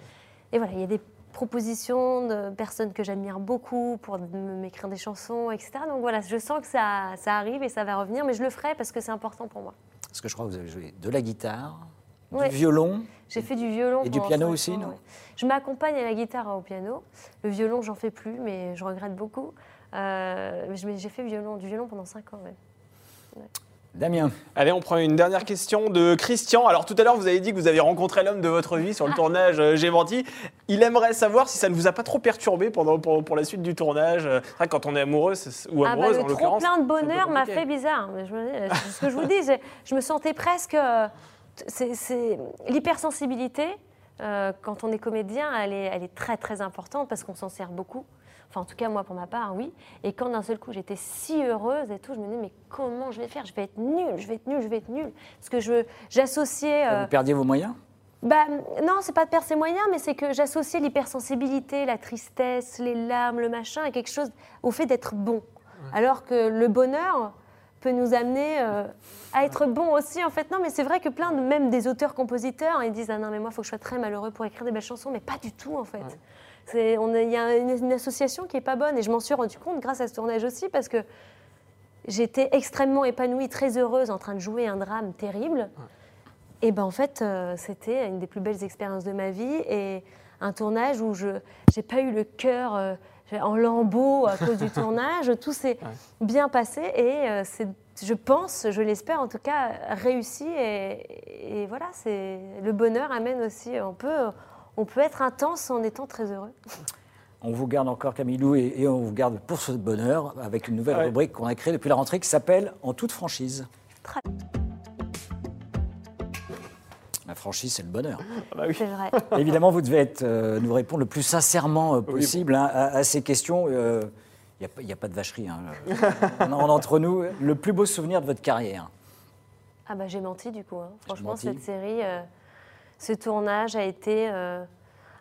[SPEAKER 2] Et voilà, il y a des propositions de personnes que j'admire beaucoup pour m'écrire des chansons, etc. Donc voilà, je sens que ça, ça arrive et ça va revenir, mais je le ferai parce que c'est important pour moi.
[SPEAKER 1] Parce que je crois que vous avez joué de la guitare, du violon
[SPEAKER 2] J'ai fait du violon.
[SPEAKER 1] Et du piano aussi, non
[SPEAKER 2] Je m'accompagne à la guitare au piano. Le violon, j'en fais plus, mais je regrette beaucoup. Euh, j'ai fait violon, du violon pendant 5 ans.
[SPEAKER 1] Damien.
[SPEAKER 3] Allez, on prend une dernière question de Christian. Alors tout à l'heure, vous avez dit que vous avez rencontré l'homme de votre vie sur le tournage euh, J'ai menti. Il aimerait savoir si ça ne vous a pas trop perturbé pendant, pour, la suite du tournage. Euh, quand on est amoureuse ou
[SPEAKER 2] amoureuse, ah bah, le trop plein de bonheur m'a fait bizarre. ce que je vous dis, je me sentais presque c'est l'hypersensibilité. Euh, quand on est comédien, elle est, elle est très très importante parce qu'on s'en sert beaucoup. Enfin, en tout cas, moi, pour ma part, oui. Et quand d'un seul coup, j'étais si heureuse et tout, je me disais, mais comment je vais faire? Je vais être nulle, je vais être nulle, je vais être nulle. Parce que j'associais.
[SPEAKER 1] Euh... Vous perdiez vos moyens?
[SPEAKER 2] bah, non, c'est pas de perdre ses moyens, mais c'est que j'associais l'hypersensibilité, la tristesse, les larmes, le machin, à quelque chose, au fait d'être bon. Alors que le bonheur, peut nous amener euh, à être bon aussi. En fait, non, mais c'est vrai que plein de, même des auteurs-compositeurs, ils disent Ah non, mais moi, il faut que je sois très malheureux pour écrire des belles chansons, mais pas du tout, en fait. Il y a une, association qui est pas bonne, et je m'en suis rendu compte grâce à ce tournage aussi, parce que j'étais extrêmement épanouie, très heureuse, en train de jouer un drame terrible. Et ben en fait, euh, c'était une des plus belles expériences de ma vie, et un tournage où je n'ai pas eu le cœur. Euh, en lambeaux à cause du tournage. Tout s'est bien passé et euh, c'est, je pense, je l'espère en tout cas, réussi. Et, voilà, c'est le bonheur amène aussi. On peut, on peut être intense en étant très heureux.
[SPEAKER 1] On vous garde encore Camilou et, et on vous garde pour ce bonheur avec une nouvelle rubrique qu'on a créée depuis la rentrée qui s'appelle En toute franchise. Très la franchise, c'est le bonheur.
[SPEAKER 2] Ah bah c'est vrai.
[SPEAKER 1] Évidemment, vous devez être, euh, nous répondre le plus sincèrement euh, possible hein, à, ces questions. Il euh, n'y a, a, pas de vacherie. Hein, entre nous, le plus beau souvenir de votre carrière
[SPEAKER 2] Ah bah j'ai menti du coup. hein. Franchement, cette série, euh, ce tournage a été euh,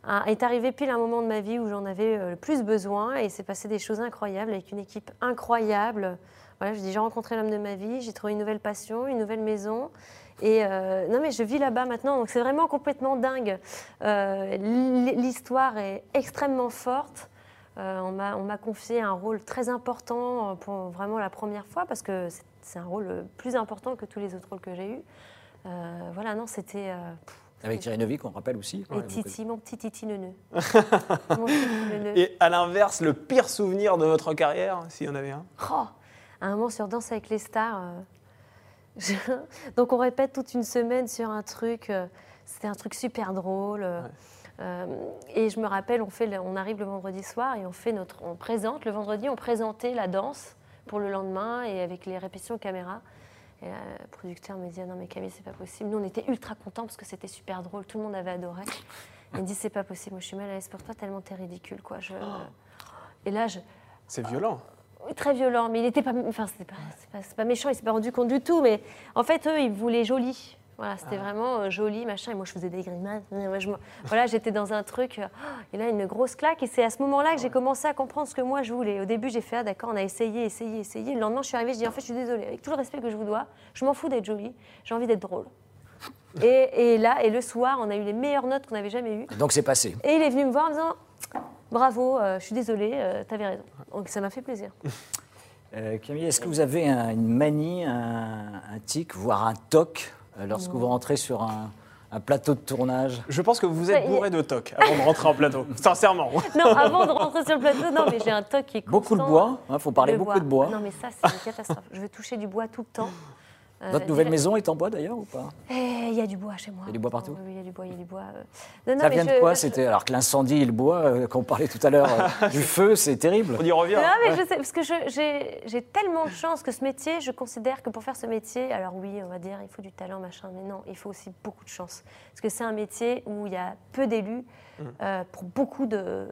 [SPEAKER 2] un- est arrivé pile à un moment de ma vie où j'en avais euh, le plus besoin et il s'est passé des choses incroyables avec une équipe incroyable. Voilà, je dis j'ai rencontré l'homme de ma vie, j'ai trouvé une nouvelle passion, une nouvelle maison. Et euh, non mais je vis là-bas maintenant, donc c'est vraiment complètement dingue. Euh, L'histoire est extrêmement forte. Euh, on m'a on m'a confié un rôle très important pour vraiment la première fois parce que c'est- un rôle plus important que tous les autres rôles que j'ai eus. Voilà, non, c'était.
[SPEAKER 1] Avec Thierry Neuville, qu'on rappelle aussi.
[SPEAKER 2] et
[SPEAKER 1] Ouais,
[SPEAKER 2] Titi, mon petit Titi mon neuneu.
[SPEAKER 3] Et à l'inverse, le pire souvenir de votre carrière, s'il y en avait un?
[SPEAKER 2] Oh, à un moment sur Danse avec les stars, je- donc on répète toute une semaine sur un truc. euh, C'était un truc super drôle. euh,
[SPEAKER 3] Ouais.
[SPEAKER 2] euh, et je me rappelle, on, fait on arrive le vendredi soir et on fait notre, on présente le vendredi, on présentait la danse pour le lendemain et avec les répétitions caméra. Et le producteur me dit ah non mais Camille c'est pas possible. Nous on était ultra contents parce que c'était super drôle, tout le monde avait adoré. Il me dit c'est pas possible, moi je suis mal à l'aise pour toi tellement t'es ridicule quoi. Je- Et là je,
[SPEAKER 3] C'est violent.
[SPEAKER 2] Très violent, mais il n'était pas, enfin, pas, c'est pas, pas méchant, il s'est pas rendu compte du tout, mais en fait, eux, ils voulaient joli. Voilà, c'était vraiment euh, joli, machin, et moi, je faisais des grimaces. et je voilà, j'étais dans un truc, euh, et là, une grosse claque, et c'est à ce moment-là que j'ai commencé à comprendre ce que moi, je voulais. Au début, j'ai fait, ah, d'accord, on a essayé, essayé, essayé. Le lendemain, je suis arrivée, je dis, en fait, je suis désolée, avec tout le respect que je vous dois, je m'en fous d'être jolie, j'ai envie d'être drôle. Et, et là, et le soir, on a eu les meilleures notes qu'on avait jamais eues.
[SPEAKER 1] Donc c'est passé.
[SPEAKER 2] Et il est venu me voir en me disant, bravo, euh, je suis désolée, euh, t'avais raison. Donc ça m'a fait plaisir.
[SPEAKER 1] Euh, Camille, est-ce que vous avez un- une manie, un, un tic, voire un toc euh, lorsque vous rentrez sur un, un plateau de tournage?
[SPEAKER 3] Je pense que vous êtes
[SPEAKER 2] Ouais,
[SPEAKER 3] bourré de toc avant de rentrer en plateau. Sincèrement.
[SPEAKER 2] Non, avant de rentrer sur le plateau, non, mais j'ai un toc qui est
[SPEAKER 1] Beaucoup de
[SPEAKER 2] constant.
[SPEAKER 1] bois, il faut parler
[SPEAKER 2] Le
[SPEAKER 1] beaucoup de bois.
[SPEAKER 2] Non, mais ça, c'est une catastrophe. Je veux toucher du bois tout le temps.
[SPEAKER 1] Votre nouvelle
[SPEAKER 2] déjà-
[SPEAKER 1] maison est en bois d'ailleurs ou pas?
[SPEAKER 2] Eh, Il y a du bois chez moi.
[SPEAKER 1] Il y a du bois partout?
[SPEAKER 2] Oui, il y a du bois, il y a du bois. euh. Non, non,
[SPEAKER 1] Ça
[SPEAKER 2] mais
[SPEAKER 1] vient de quoi
[SPEAKER 2] je-
[SPEAKER 1] C'était alors que l'incendie et le bois, euh, qu'on parlait tout à l'heure euh, du feu, c'est terrible.
[SPEAKER 3] On y revient.
[SPEAKER 2] Non, mais je sais, parce que j'ai tellement de chance que ce métier, je considère que pour faire ce métier, alors oui, on va dire, il faut du talent, machin, mais non, il faut aussi beaucoup de chance. Parce que c'est un métier où il y a peu d'élus euh, pour beaucoup de,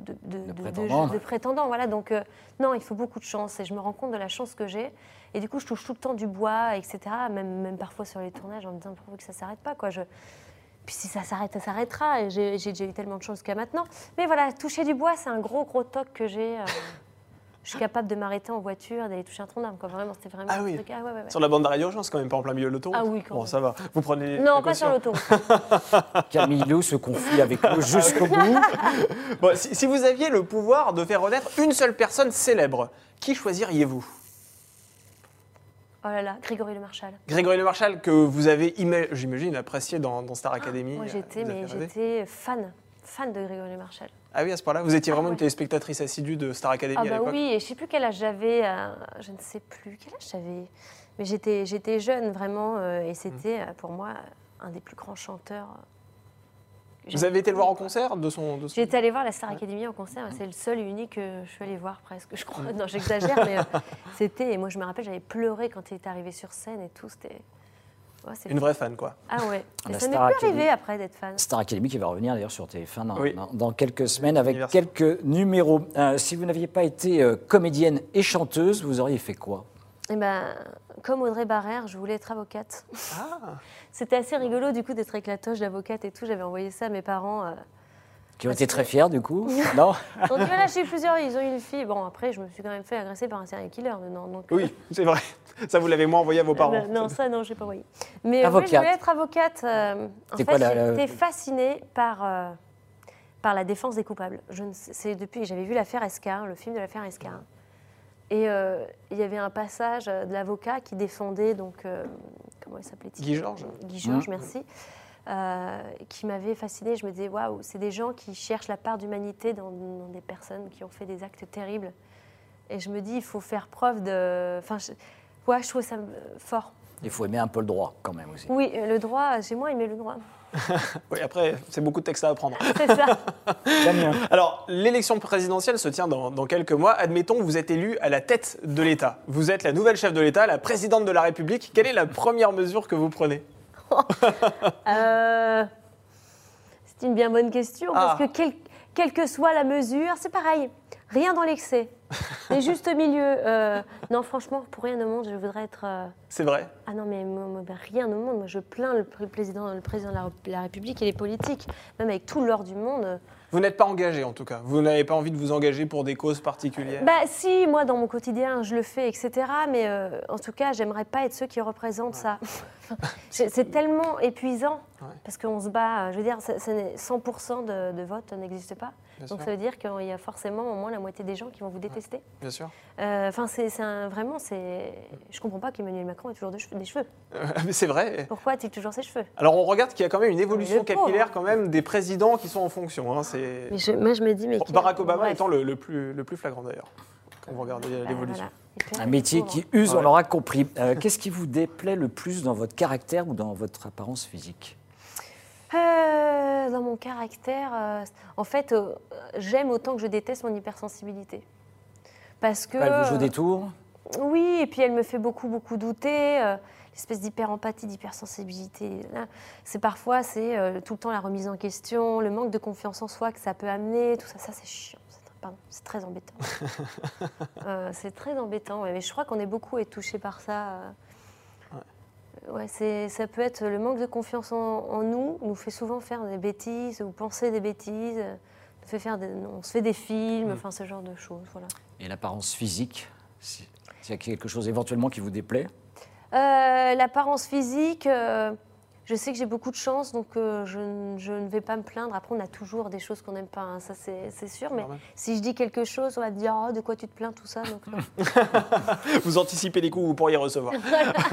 [SPEAKER 2] de, de- de- de-
[SPEAKER 1] prétendants.
[SPEAKER 2] de prétendants. Voilà, donc euh, non, il faut beaucoup de chance. Et je me rends compte de la chance que j'ai. Et du coup, je touche tout le temps du bois, etc. Même, même parfois sur les tournages, en me disant pourvu que ça s'arrête pas, quoi. Je, puis si ça s'arrête, ça s'arrêtera. J'ai j'ai déjà eu tellement de chance jusqu'à maintenant. Mais voilà, toucher du bois, c'est un gros, gros toc que j'ai. Euh, je suis capable de m'arrêter en voiture, d'aller toucher un tronc d'arbre. Vraiment, c'était vraiment
[SPEAKER 3] Ah
[SPEAKER 2] un truc. Ah, ouais, ouais, ouais.
[SPEAKER 3] Sur la bande d'arrêt d'urgence, quand même, pas en plein milieu de l'autoroute.
[SPEAKER 2] Ah oui, quand
[SPEAKER 3] Bon,
[SPEAKER 2] même.
[SPEAKER 3] ça va. Vous prenez.
[SPEAKER 2] Non, pas sur l'autoroute.
[SPEAKER 1] Camille Lou se confie avec nous jusqu'au bout.
[SPEAKER 3] Bon, si, si vous aviez le pouvoir de faire renaître une seule personne célèbre, qui choisiriez-vous?
[SPEAKER 2] Oh là là, Grégory Le Marchal.
[SPEAKER 3] Grégory Le Marchal, que vous avez, ima- j'imagine, apprécié dans, dans Star Academy.
[SPEAKER 2] Moi,
[SPEAKER 3] euh,
[SPEAKER 2] j'étais, j'étais fan, fan de Grégory Marchal.
[SPEAKER 3] Ah oui, à ce point-là, vous étiez
[SPEAKER 2] Ah
[SPEAKER 3] vraiment
[SPEAKER 2] ouais.
[SPEAKER 3] une téléspectatrice assidue de Star Academy
[SPEAKER 2] Ah
[SPEAKER 3] à
[SPEAKER 2] bah
[SPEAKER 3] l'époque.
[SPEAKER 2] oui, et je sais plus quel âge j'avais, euh, je ne sais plus quel âge j'avais, mais j'étais, j'étais jeune vraiment, euh, et c'était euh, pour moi un des plus grands chanteurs.
[SPEAKER 3] Vous avez été le voir en concert de son. de son-
[SPEAKER 2] J'ai été allée voir la Star Academy en concert, c'est le seul et unique que je suis allée voir presque, je crois. Non, j'exagère, mais euh, c'était, et moi je me rappelle, j'avais pleuré quand il est arrivé sur scène et tout, c'était...
[SPEAKER 3] Une vraie fan, quoi.
[SPEAKER 2] Ah ouais, et ça
[SPEAKER 1] Star
[SPEAKER 2] plus
[SPEAKER 1] Academy.
[SPEAKER 2] arrivé après d'être fan.
[SPEAKER 1] Star Academy qui va revenir d'ailleurs sur TF1 dans,
[SPEAKER 3] Oui.
[SPEAKER 1] dans- dans quelques semaines avec quelques numéros. Euh, si vous n'aviez pas été euh, comédienne et chanteuse, vous auriez fait quoi?
[SPEAKER 2] Eh ben, comme Audrey Barrère, je voulais être avocate.
[SPEAKER 3] Ah
[SPEAKER 2] C'était assez rigolo du coup d'être avec la toge d'avocate et tout. J'avais envoyé ça à mes parents. euh.
[SPEAKER 1] Qui ont été très fiers du coup Non
[SPEAKER 2] Donc voilà, j'ai eu plusieurs, ils ont eu une fille. Bon, après, je me suis quand même fait agresser par un serial killer. Non, donc,
[SPEAKER 3] Oui, c'est vrai. Ça, vous l'avez moins envoyé à vos
[SPEAKER 2] Euh,
[SPEAKER 3] parents.
[SPEAKER 2] bah, non, ça, non, j'ai pas envoyé. Mais euh, oui,
[SPEAKER 1] Avocate.
[SPEAKER 2] je voulais être avocate. euh, en
[SPEAKER 1] C'est
[SPEAKER 2] fait,
[SPEAKER 1] quoi la-
[SPEAKER 2] j'étais fascinée par, euh, par la défense des coupables. Je ne sais- c'est depuis que j'avais vu l'affaire Escar, le film de l'affaire Escar. Et euh, il y avait un passage de l'avocat qui défendait, donc, euh, comment il s'appelait-il?
[SPEAKER 3] Guy Georges.
[SPEAKER 2] Guy Georges,
[SPEAKER 1] Mhm.
[SPEAKER 2] merci. Euh, qui m'avait fascinée. Je me disais, waouh, c'est des gens qui cherchent la part d'humanité dans, dans des personnes qui ont fait des actes terribles. Et je me dis, il faut faire preuve de. Enfin, je, ouais, je trouve ça euh, fort.
[SPEAKER 1] Il faut aimer un peu le droit quand même aussi.
[SPEAKER 2] Oui, euh, le droit, j'ai moins aimé le droit.
[SPEAKER 3] Oui, après, c'est beaucoup de textes à apprendre.
[SPEAKER 2] C'est ça.
[SPEAKER 3] Alors, l'élection présidentielle se tient dans, dans quelques mois. Admettons, vous êtes élu à la tête de l'État. Vous êtes la nouvelle chef de l'État, la présidente de la République. Quelle est la première mesure que vous prenez?
[SPEAKER 2] Euh, c'est une bien bonne question,
[SPEAKER 3] Ah.
[SPEAKER 2] parce que quel- quelle que soit la mesure, c'est pareil. Rien dans l'excès. Les juste milieu. euh, non, franchement, pour rien au monde, je voudrais être. euh,
[SPEAKER 3] C'est vrai
[SPEAKER 2] Ah non, mais moi, moi, ben, rien au monde. Moi, je plains le, pr- le président, le président de la, la République et les politiques, même avec tout l'or du monde.
[SPEAKER 3] Vous n'êtes pas engagé en tout cas. Vous n'avez pas envie de vous engager pour des causes particulières.
[SPEAKER 2] Bah si, moi dans mon quotidien je le fais, etc. Mais euh, en tout cas, j'aimerais pas être ceux qui représentent ça. C'est tellement épuisant
[SPEAKER 3] Ouais.
[SPEAKER 2] parce qu'on se bat. euh, Je veux dire, ça- ça n'est- 100% de, de vote n'existe pas.
[SPEAKER 3] Bien
[SPEAKER 2] Donc
[SPEAKER 3] sûr.
[SPEAKER 2] ça veut dire qu'il y a forcément au moins la moitié des gens qui vont vous détester.
[SPEAKER 3] Bien sûr.
[SPEAKER 2] Euh, Enfin, c'est vraiment, c'est. Je comprends pas qu'Emmanuel Macron ait toujours de cheveux- des cheveux.
[SPEAKER 3] Mais c'est vrai.
[SPEAKER 2] Pourquoi a-t-il toujours ses cheveux?
[SPEAKER 3] Alors on regarde qu'il y a quand même une évolution capillaire quand même des présidents qui sont en fonction. hein. C'est
[SPEAKER 2] moi, je me dis, mais.
[SPEAKER 3] Barack Obama
[SPEAKER 2] bref.
[SPEAKER 3] étant le, le plus, le plus flagrant d'ailleurs. Quand vous regardez
[SPEAKER 2] Bah,
[SPEAKER 3] l'évolution.
[SPEAKER 2] voilà.
[SPEAKER 1] Un métier qui use, on l'aura compris. Euh, Qu'est-ce qui vous déplaît le plus dans votre caractère ou dans votre apparence physique?
[SPEAKER 2] Euh, dans mon caractère, euh, en fait, euh, j'aime autant que je déteste mon hypersensibilité. Parce que.
[SPEAKER 1] Elle vous joue des tours
[SPEAKER 2] Oui, et puis elle me fait beaucoup, beaucoup douter. L'espèce d'hyper-empathie, d'hypersensibilité. C'est parfois, c'est tout le temps la remise en question, le manque de confiance en soi que ça peut amener, tout ça, ça c'est chiant. c'est très- embêtant. C'est très embêtant, ouais, mais je crois qu'on est beaucoup être touchés par ça. Ouais, ça peut être le manque de confiance en, en nous, nous fait souvent faire des bêtises ou penser des bêtises, nous fait faire des- on se fait des films, enfin ce genre de choses. Voilà.
[SPEAKER 1] Et l'apparence physique si- S'il y a quelque chose éventuellement qui vous déplaît?
[SPEAKER 2] Euh, L'apparence physique, euh, je sais que j'ai beaucoup de chance, donc euh, je, ne- je ne vais pas me plaindre. Après, on a toujours des choses qu'on n'aime pas, hein, ça c'est sûr. Mais
[SPEAKER 3] Normal.
[SPEAKER 2] si je dis quelque chose, on va te dire oh, de quoi tu te plains, tout ça. Donc.
[SPEAKER 3] Vous anticipez les coups que vous pourriez recevoir.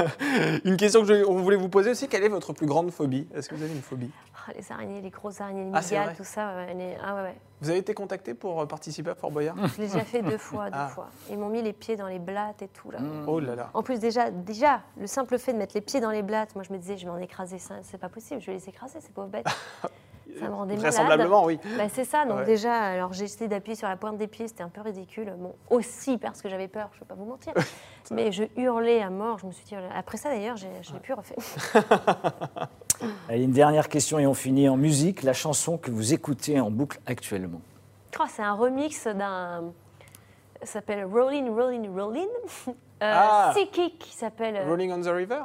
[SPEAKER 3] une question que je- on voulait vous poser aussi, quelle est votre plus grande phobie? Est-ce que vous avez une phobie?
[SPEAKER 2] Ah, les araignées, les grosses araignées, les
[SPEAKER 3] Ah,
[SPEAKER 2] tout ça. ouais, les- ah ouais, ouais.
[SPEAKER 3] Vous avez été contacté pour euh, participer à Fort Boyard
[SPEAKER 2] Je l'ai déjà fait deux fois, deux
[SPEAKER 3] Ah.
[SPEAKER 2] fois. Ils m'ont mis les pieds dans les blattes et tout là.
[SPEAKER 3] Oh là là.
[SPEAKER 2] En plus, déjà, déjà, le simple fait de mettre les pieds dans les blattes, moi je me disais, je vais en écraser ça, c'est pas possible, je vais les écraser, ces pauvres bêtes. Ça me rendait malade.
[SPEAKER 3] Vraisemblablement, oui.
[SPEAKER 2] Bah, c'est ça, donc
[SPEAKER 3] Ouais.
[SPEAKER 2] déjà, alors j'ai essayé d'appuyer sur la pointe des pieds, c'était un peu ridicule. Bon, aussi parce que j'avais peur, je ne vais pas vous mentir. mais je hurlais à mort, je me suis dit, oh après ça d'ailleurs, je n'ai plus refait.
[SPEAKER 1] Allez, une dernière question et on finit en musique. La chanson que vous écoutez en boucle actuellement.
[SPEAKER 2] Oh, c'est un remix d'un. Ça s'appelle Rollin', Rollin', Rollin'. Euh,
[SPEAKER 3] Ah.
[SPEAKER 2] Psychic, qui s'appelle. euh,
[SPEAKER 3] Rolling on the River?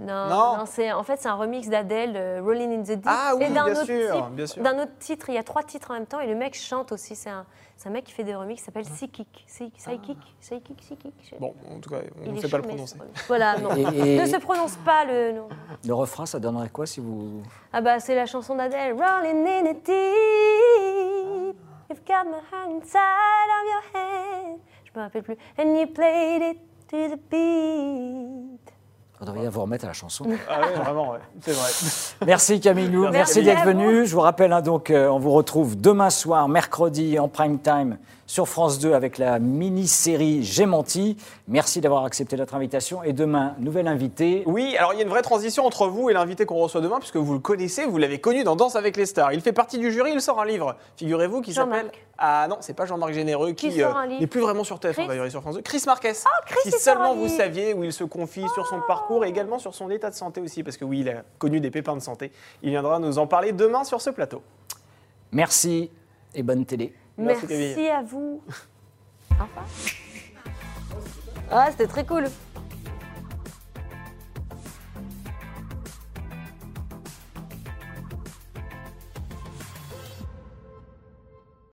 [SPEAKER 2] Non,
[SPEAKER 3] Non?
[SPEAKER 2] non, c'est en fait c'est un remix d'Adèle, Rolling in the Deep.
[SPEAKER 3] Ah oui,
[SPEAKER 2] et d'un
[SPEAKER 3] bien
[SPEAKER 2] autre
[SPEAKER 3] sûr,
[SPEAKER 2] titre-
[SPEAKER 3] bien sûr.
[SPEAKER 2] D'un autre titre, il y a trois titres en même temps et le mec chante aussi. C'est un, c'est un mec qui fait des remix, qui s'appelle Psychic. Psy- Psychic, Psychic, Psychic. sais
[SPEAKER 3] Bon, en tout cas, on
[SPEAKER 2] Il
[SPEAKER 3] ne sait pas le prononcer.
[SPEAKER 2] Voilà, non.
[SPEAKER 1] Et- et-
[SPEAKER 2] Ne se prononce pas le nom.
[SPEAKER 1] Le refrain, ça donnerait quoi si vous.
[SPEAKER 2] Ah bah c'est la chanson d'Adèle. Rolling in the deep, you've got my heart inside of your hand. Je me rappelle plus. And you played it to the beat.
[SPEAKER 1] Vous devriez vous remettre à la chanson.
[SPEAKER 3] Ah oui, vraiment, ouais. c'est vrai.
[SPEAKER 1] Merci Camille Nou,
[SPEAKER 3] Merci,
[SPEAKER 1] merci, d'être venu. Je vous rappelle, hein, donc, euh, on vous retrouve demain soir, mercredi, en prime time sur France 2 avec la mini-série J'ai menti. Merci d'avoir accepté notre invitation. Et demain, nouvel invité.
[SPEAKER 3] Oui, alors il y a une vraie transition entre vous et l'invité qu'on reçoit demain, puisque vous le connaissez, vous l'avez connu dans Danse avec les stars. Il fait partie du jury, il sort un livre, figurez-vous, qui
[SPEAKER 2] Jean-Marc.
[SPEAKER 3] s'appelle. Ah non, c'est pas Jean-Marc Généreux
[SPEAKER 2] Qui
[SPEAKER 3] qui,
[SPEAKER 2] sort un livre
[SPEAKER 3] n'est plus vraiment sur TF1
[SPEAKER 2] Chris
[SPEAKER 3] d'ailleurs, il est sur France 2. Chris Marquez.
[SPEAKER 2] Chris,
[SPEAKER 3] si
[SPEAKER 2] il sort
[SPEAKER 3] seulement vous saviez où il se confie sur son parcours et également sur son état de santé aussi, parce que oui, il a connu des pépins de santé. Il viendra nous en parler demain sur ce plateau.
[SPEAKER 1] Merci et bonne télé.
[SPEAKER 3] Merci,
[SPEAKER 2] à vous. Au revoir. Ah, c'était très cool.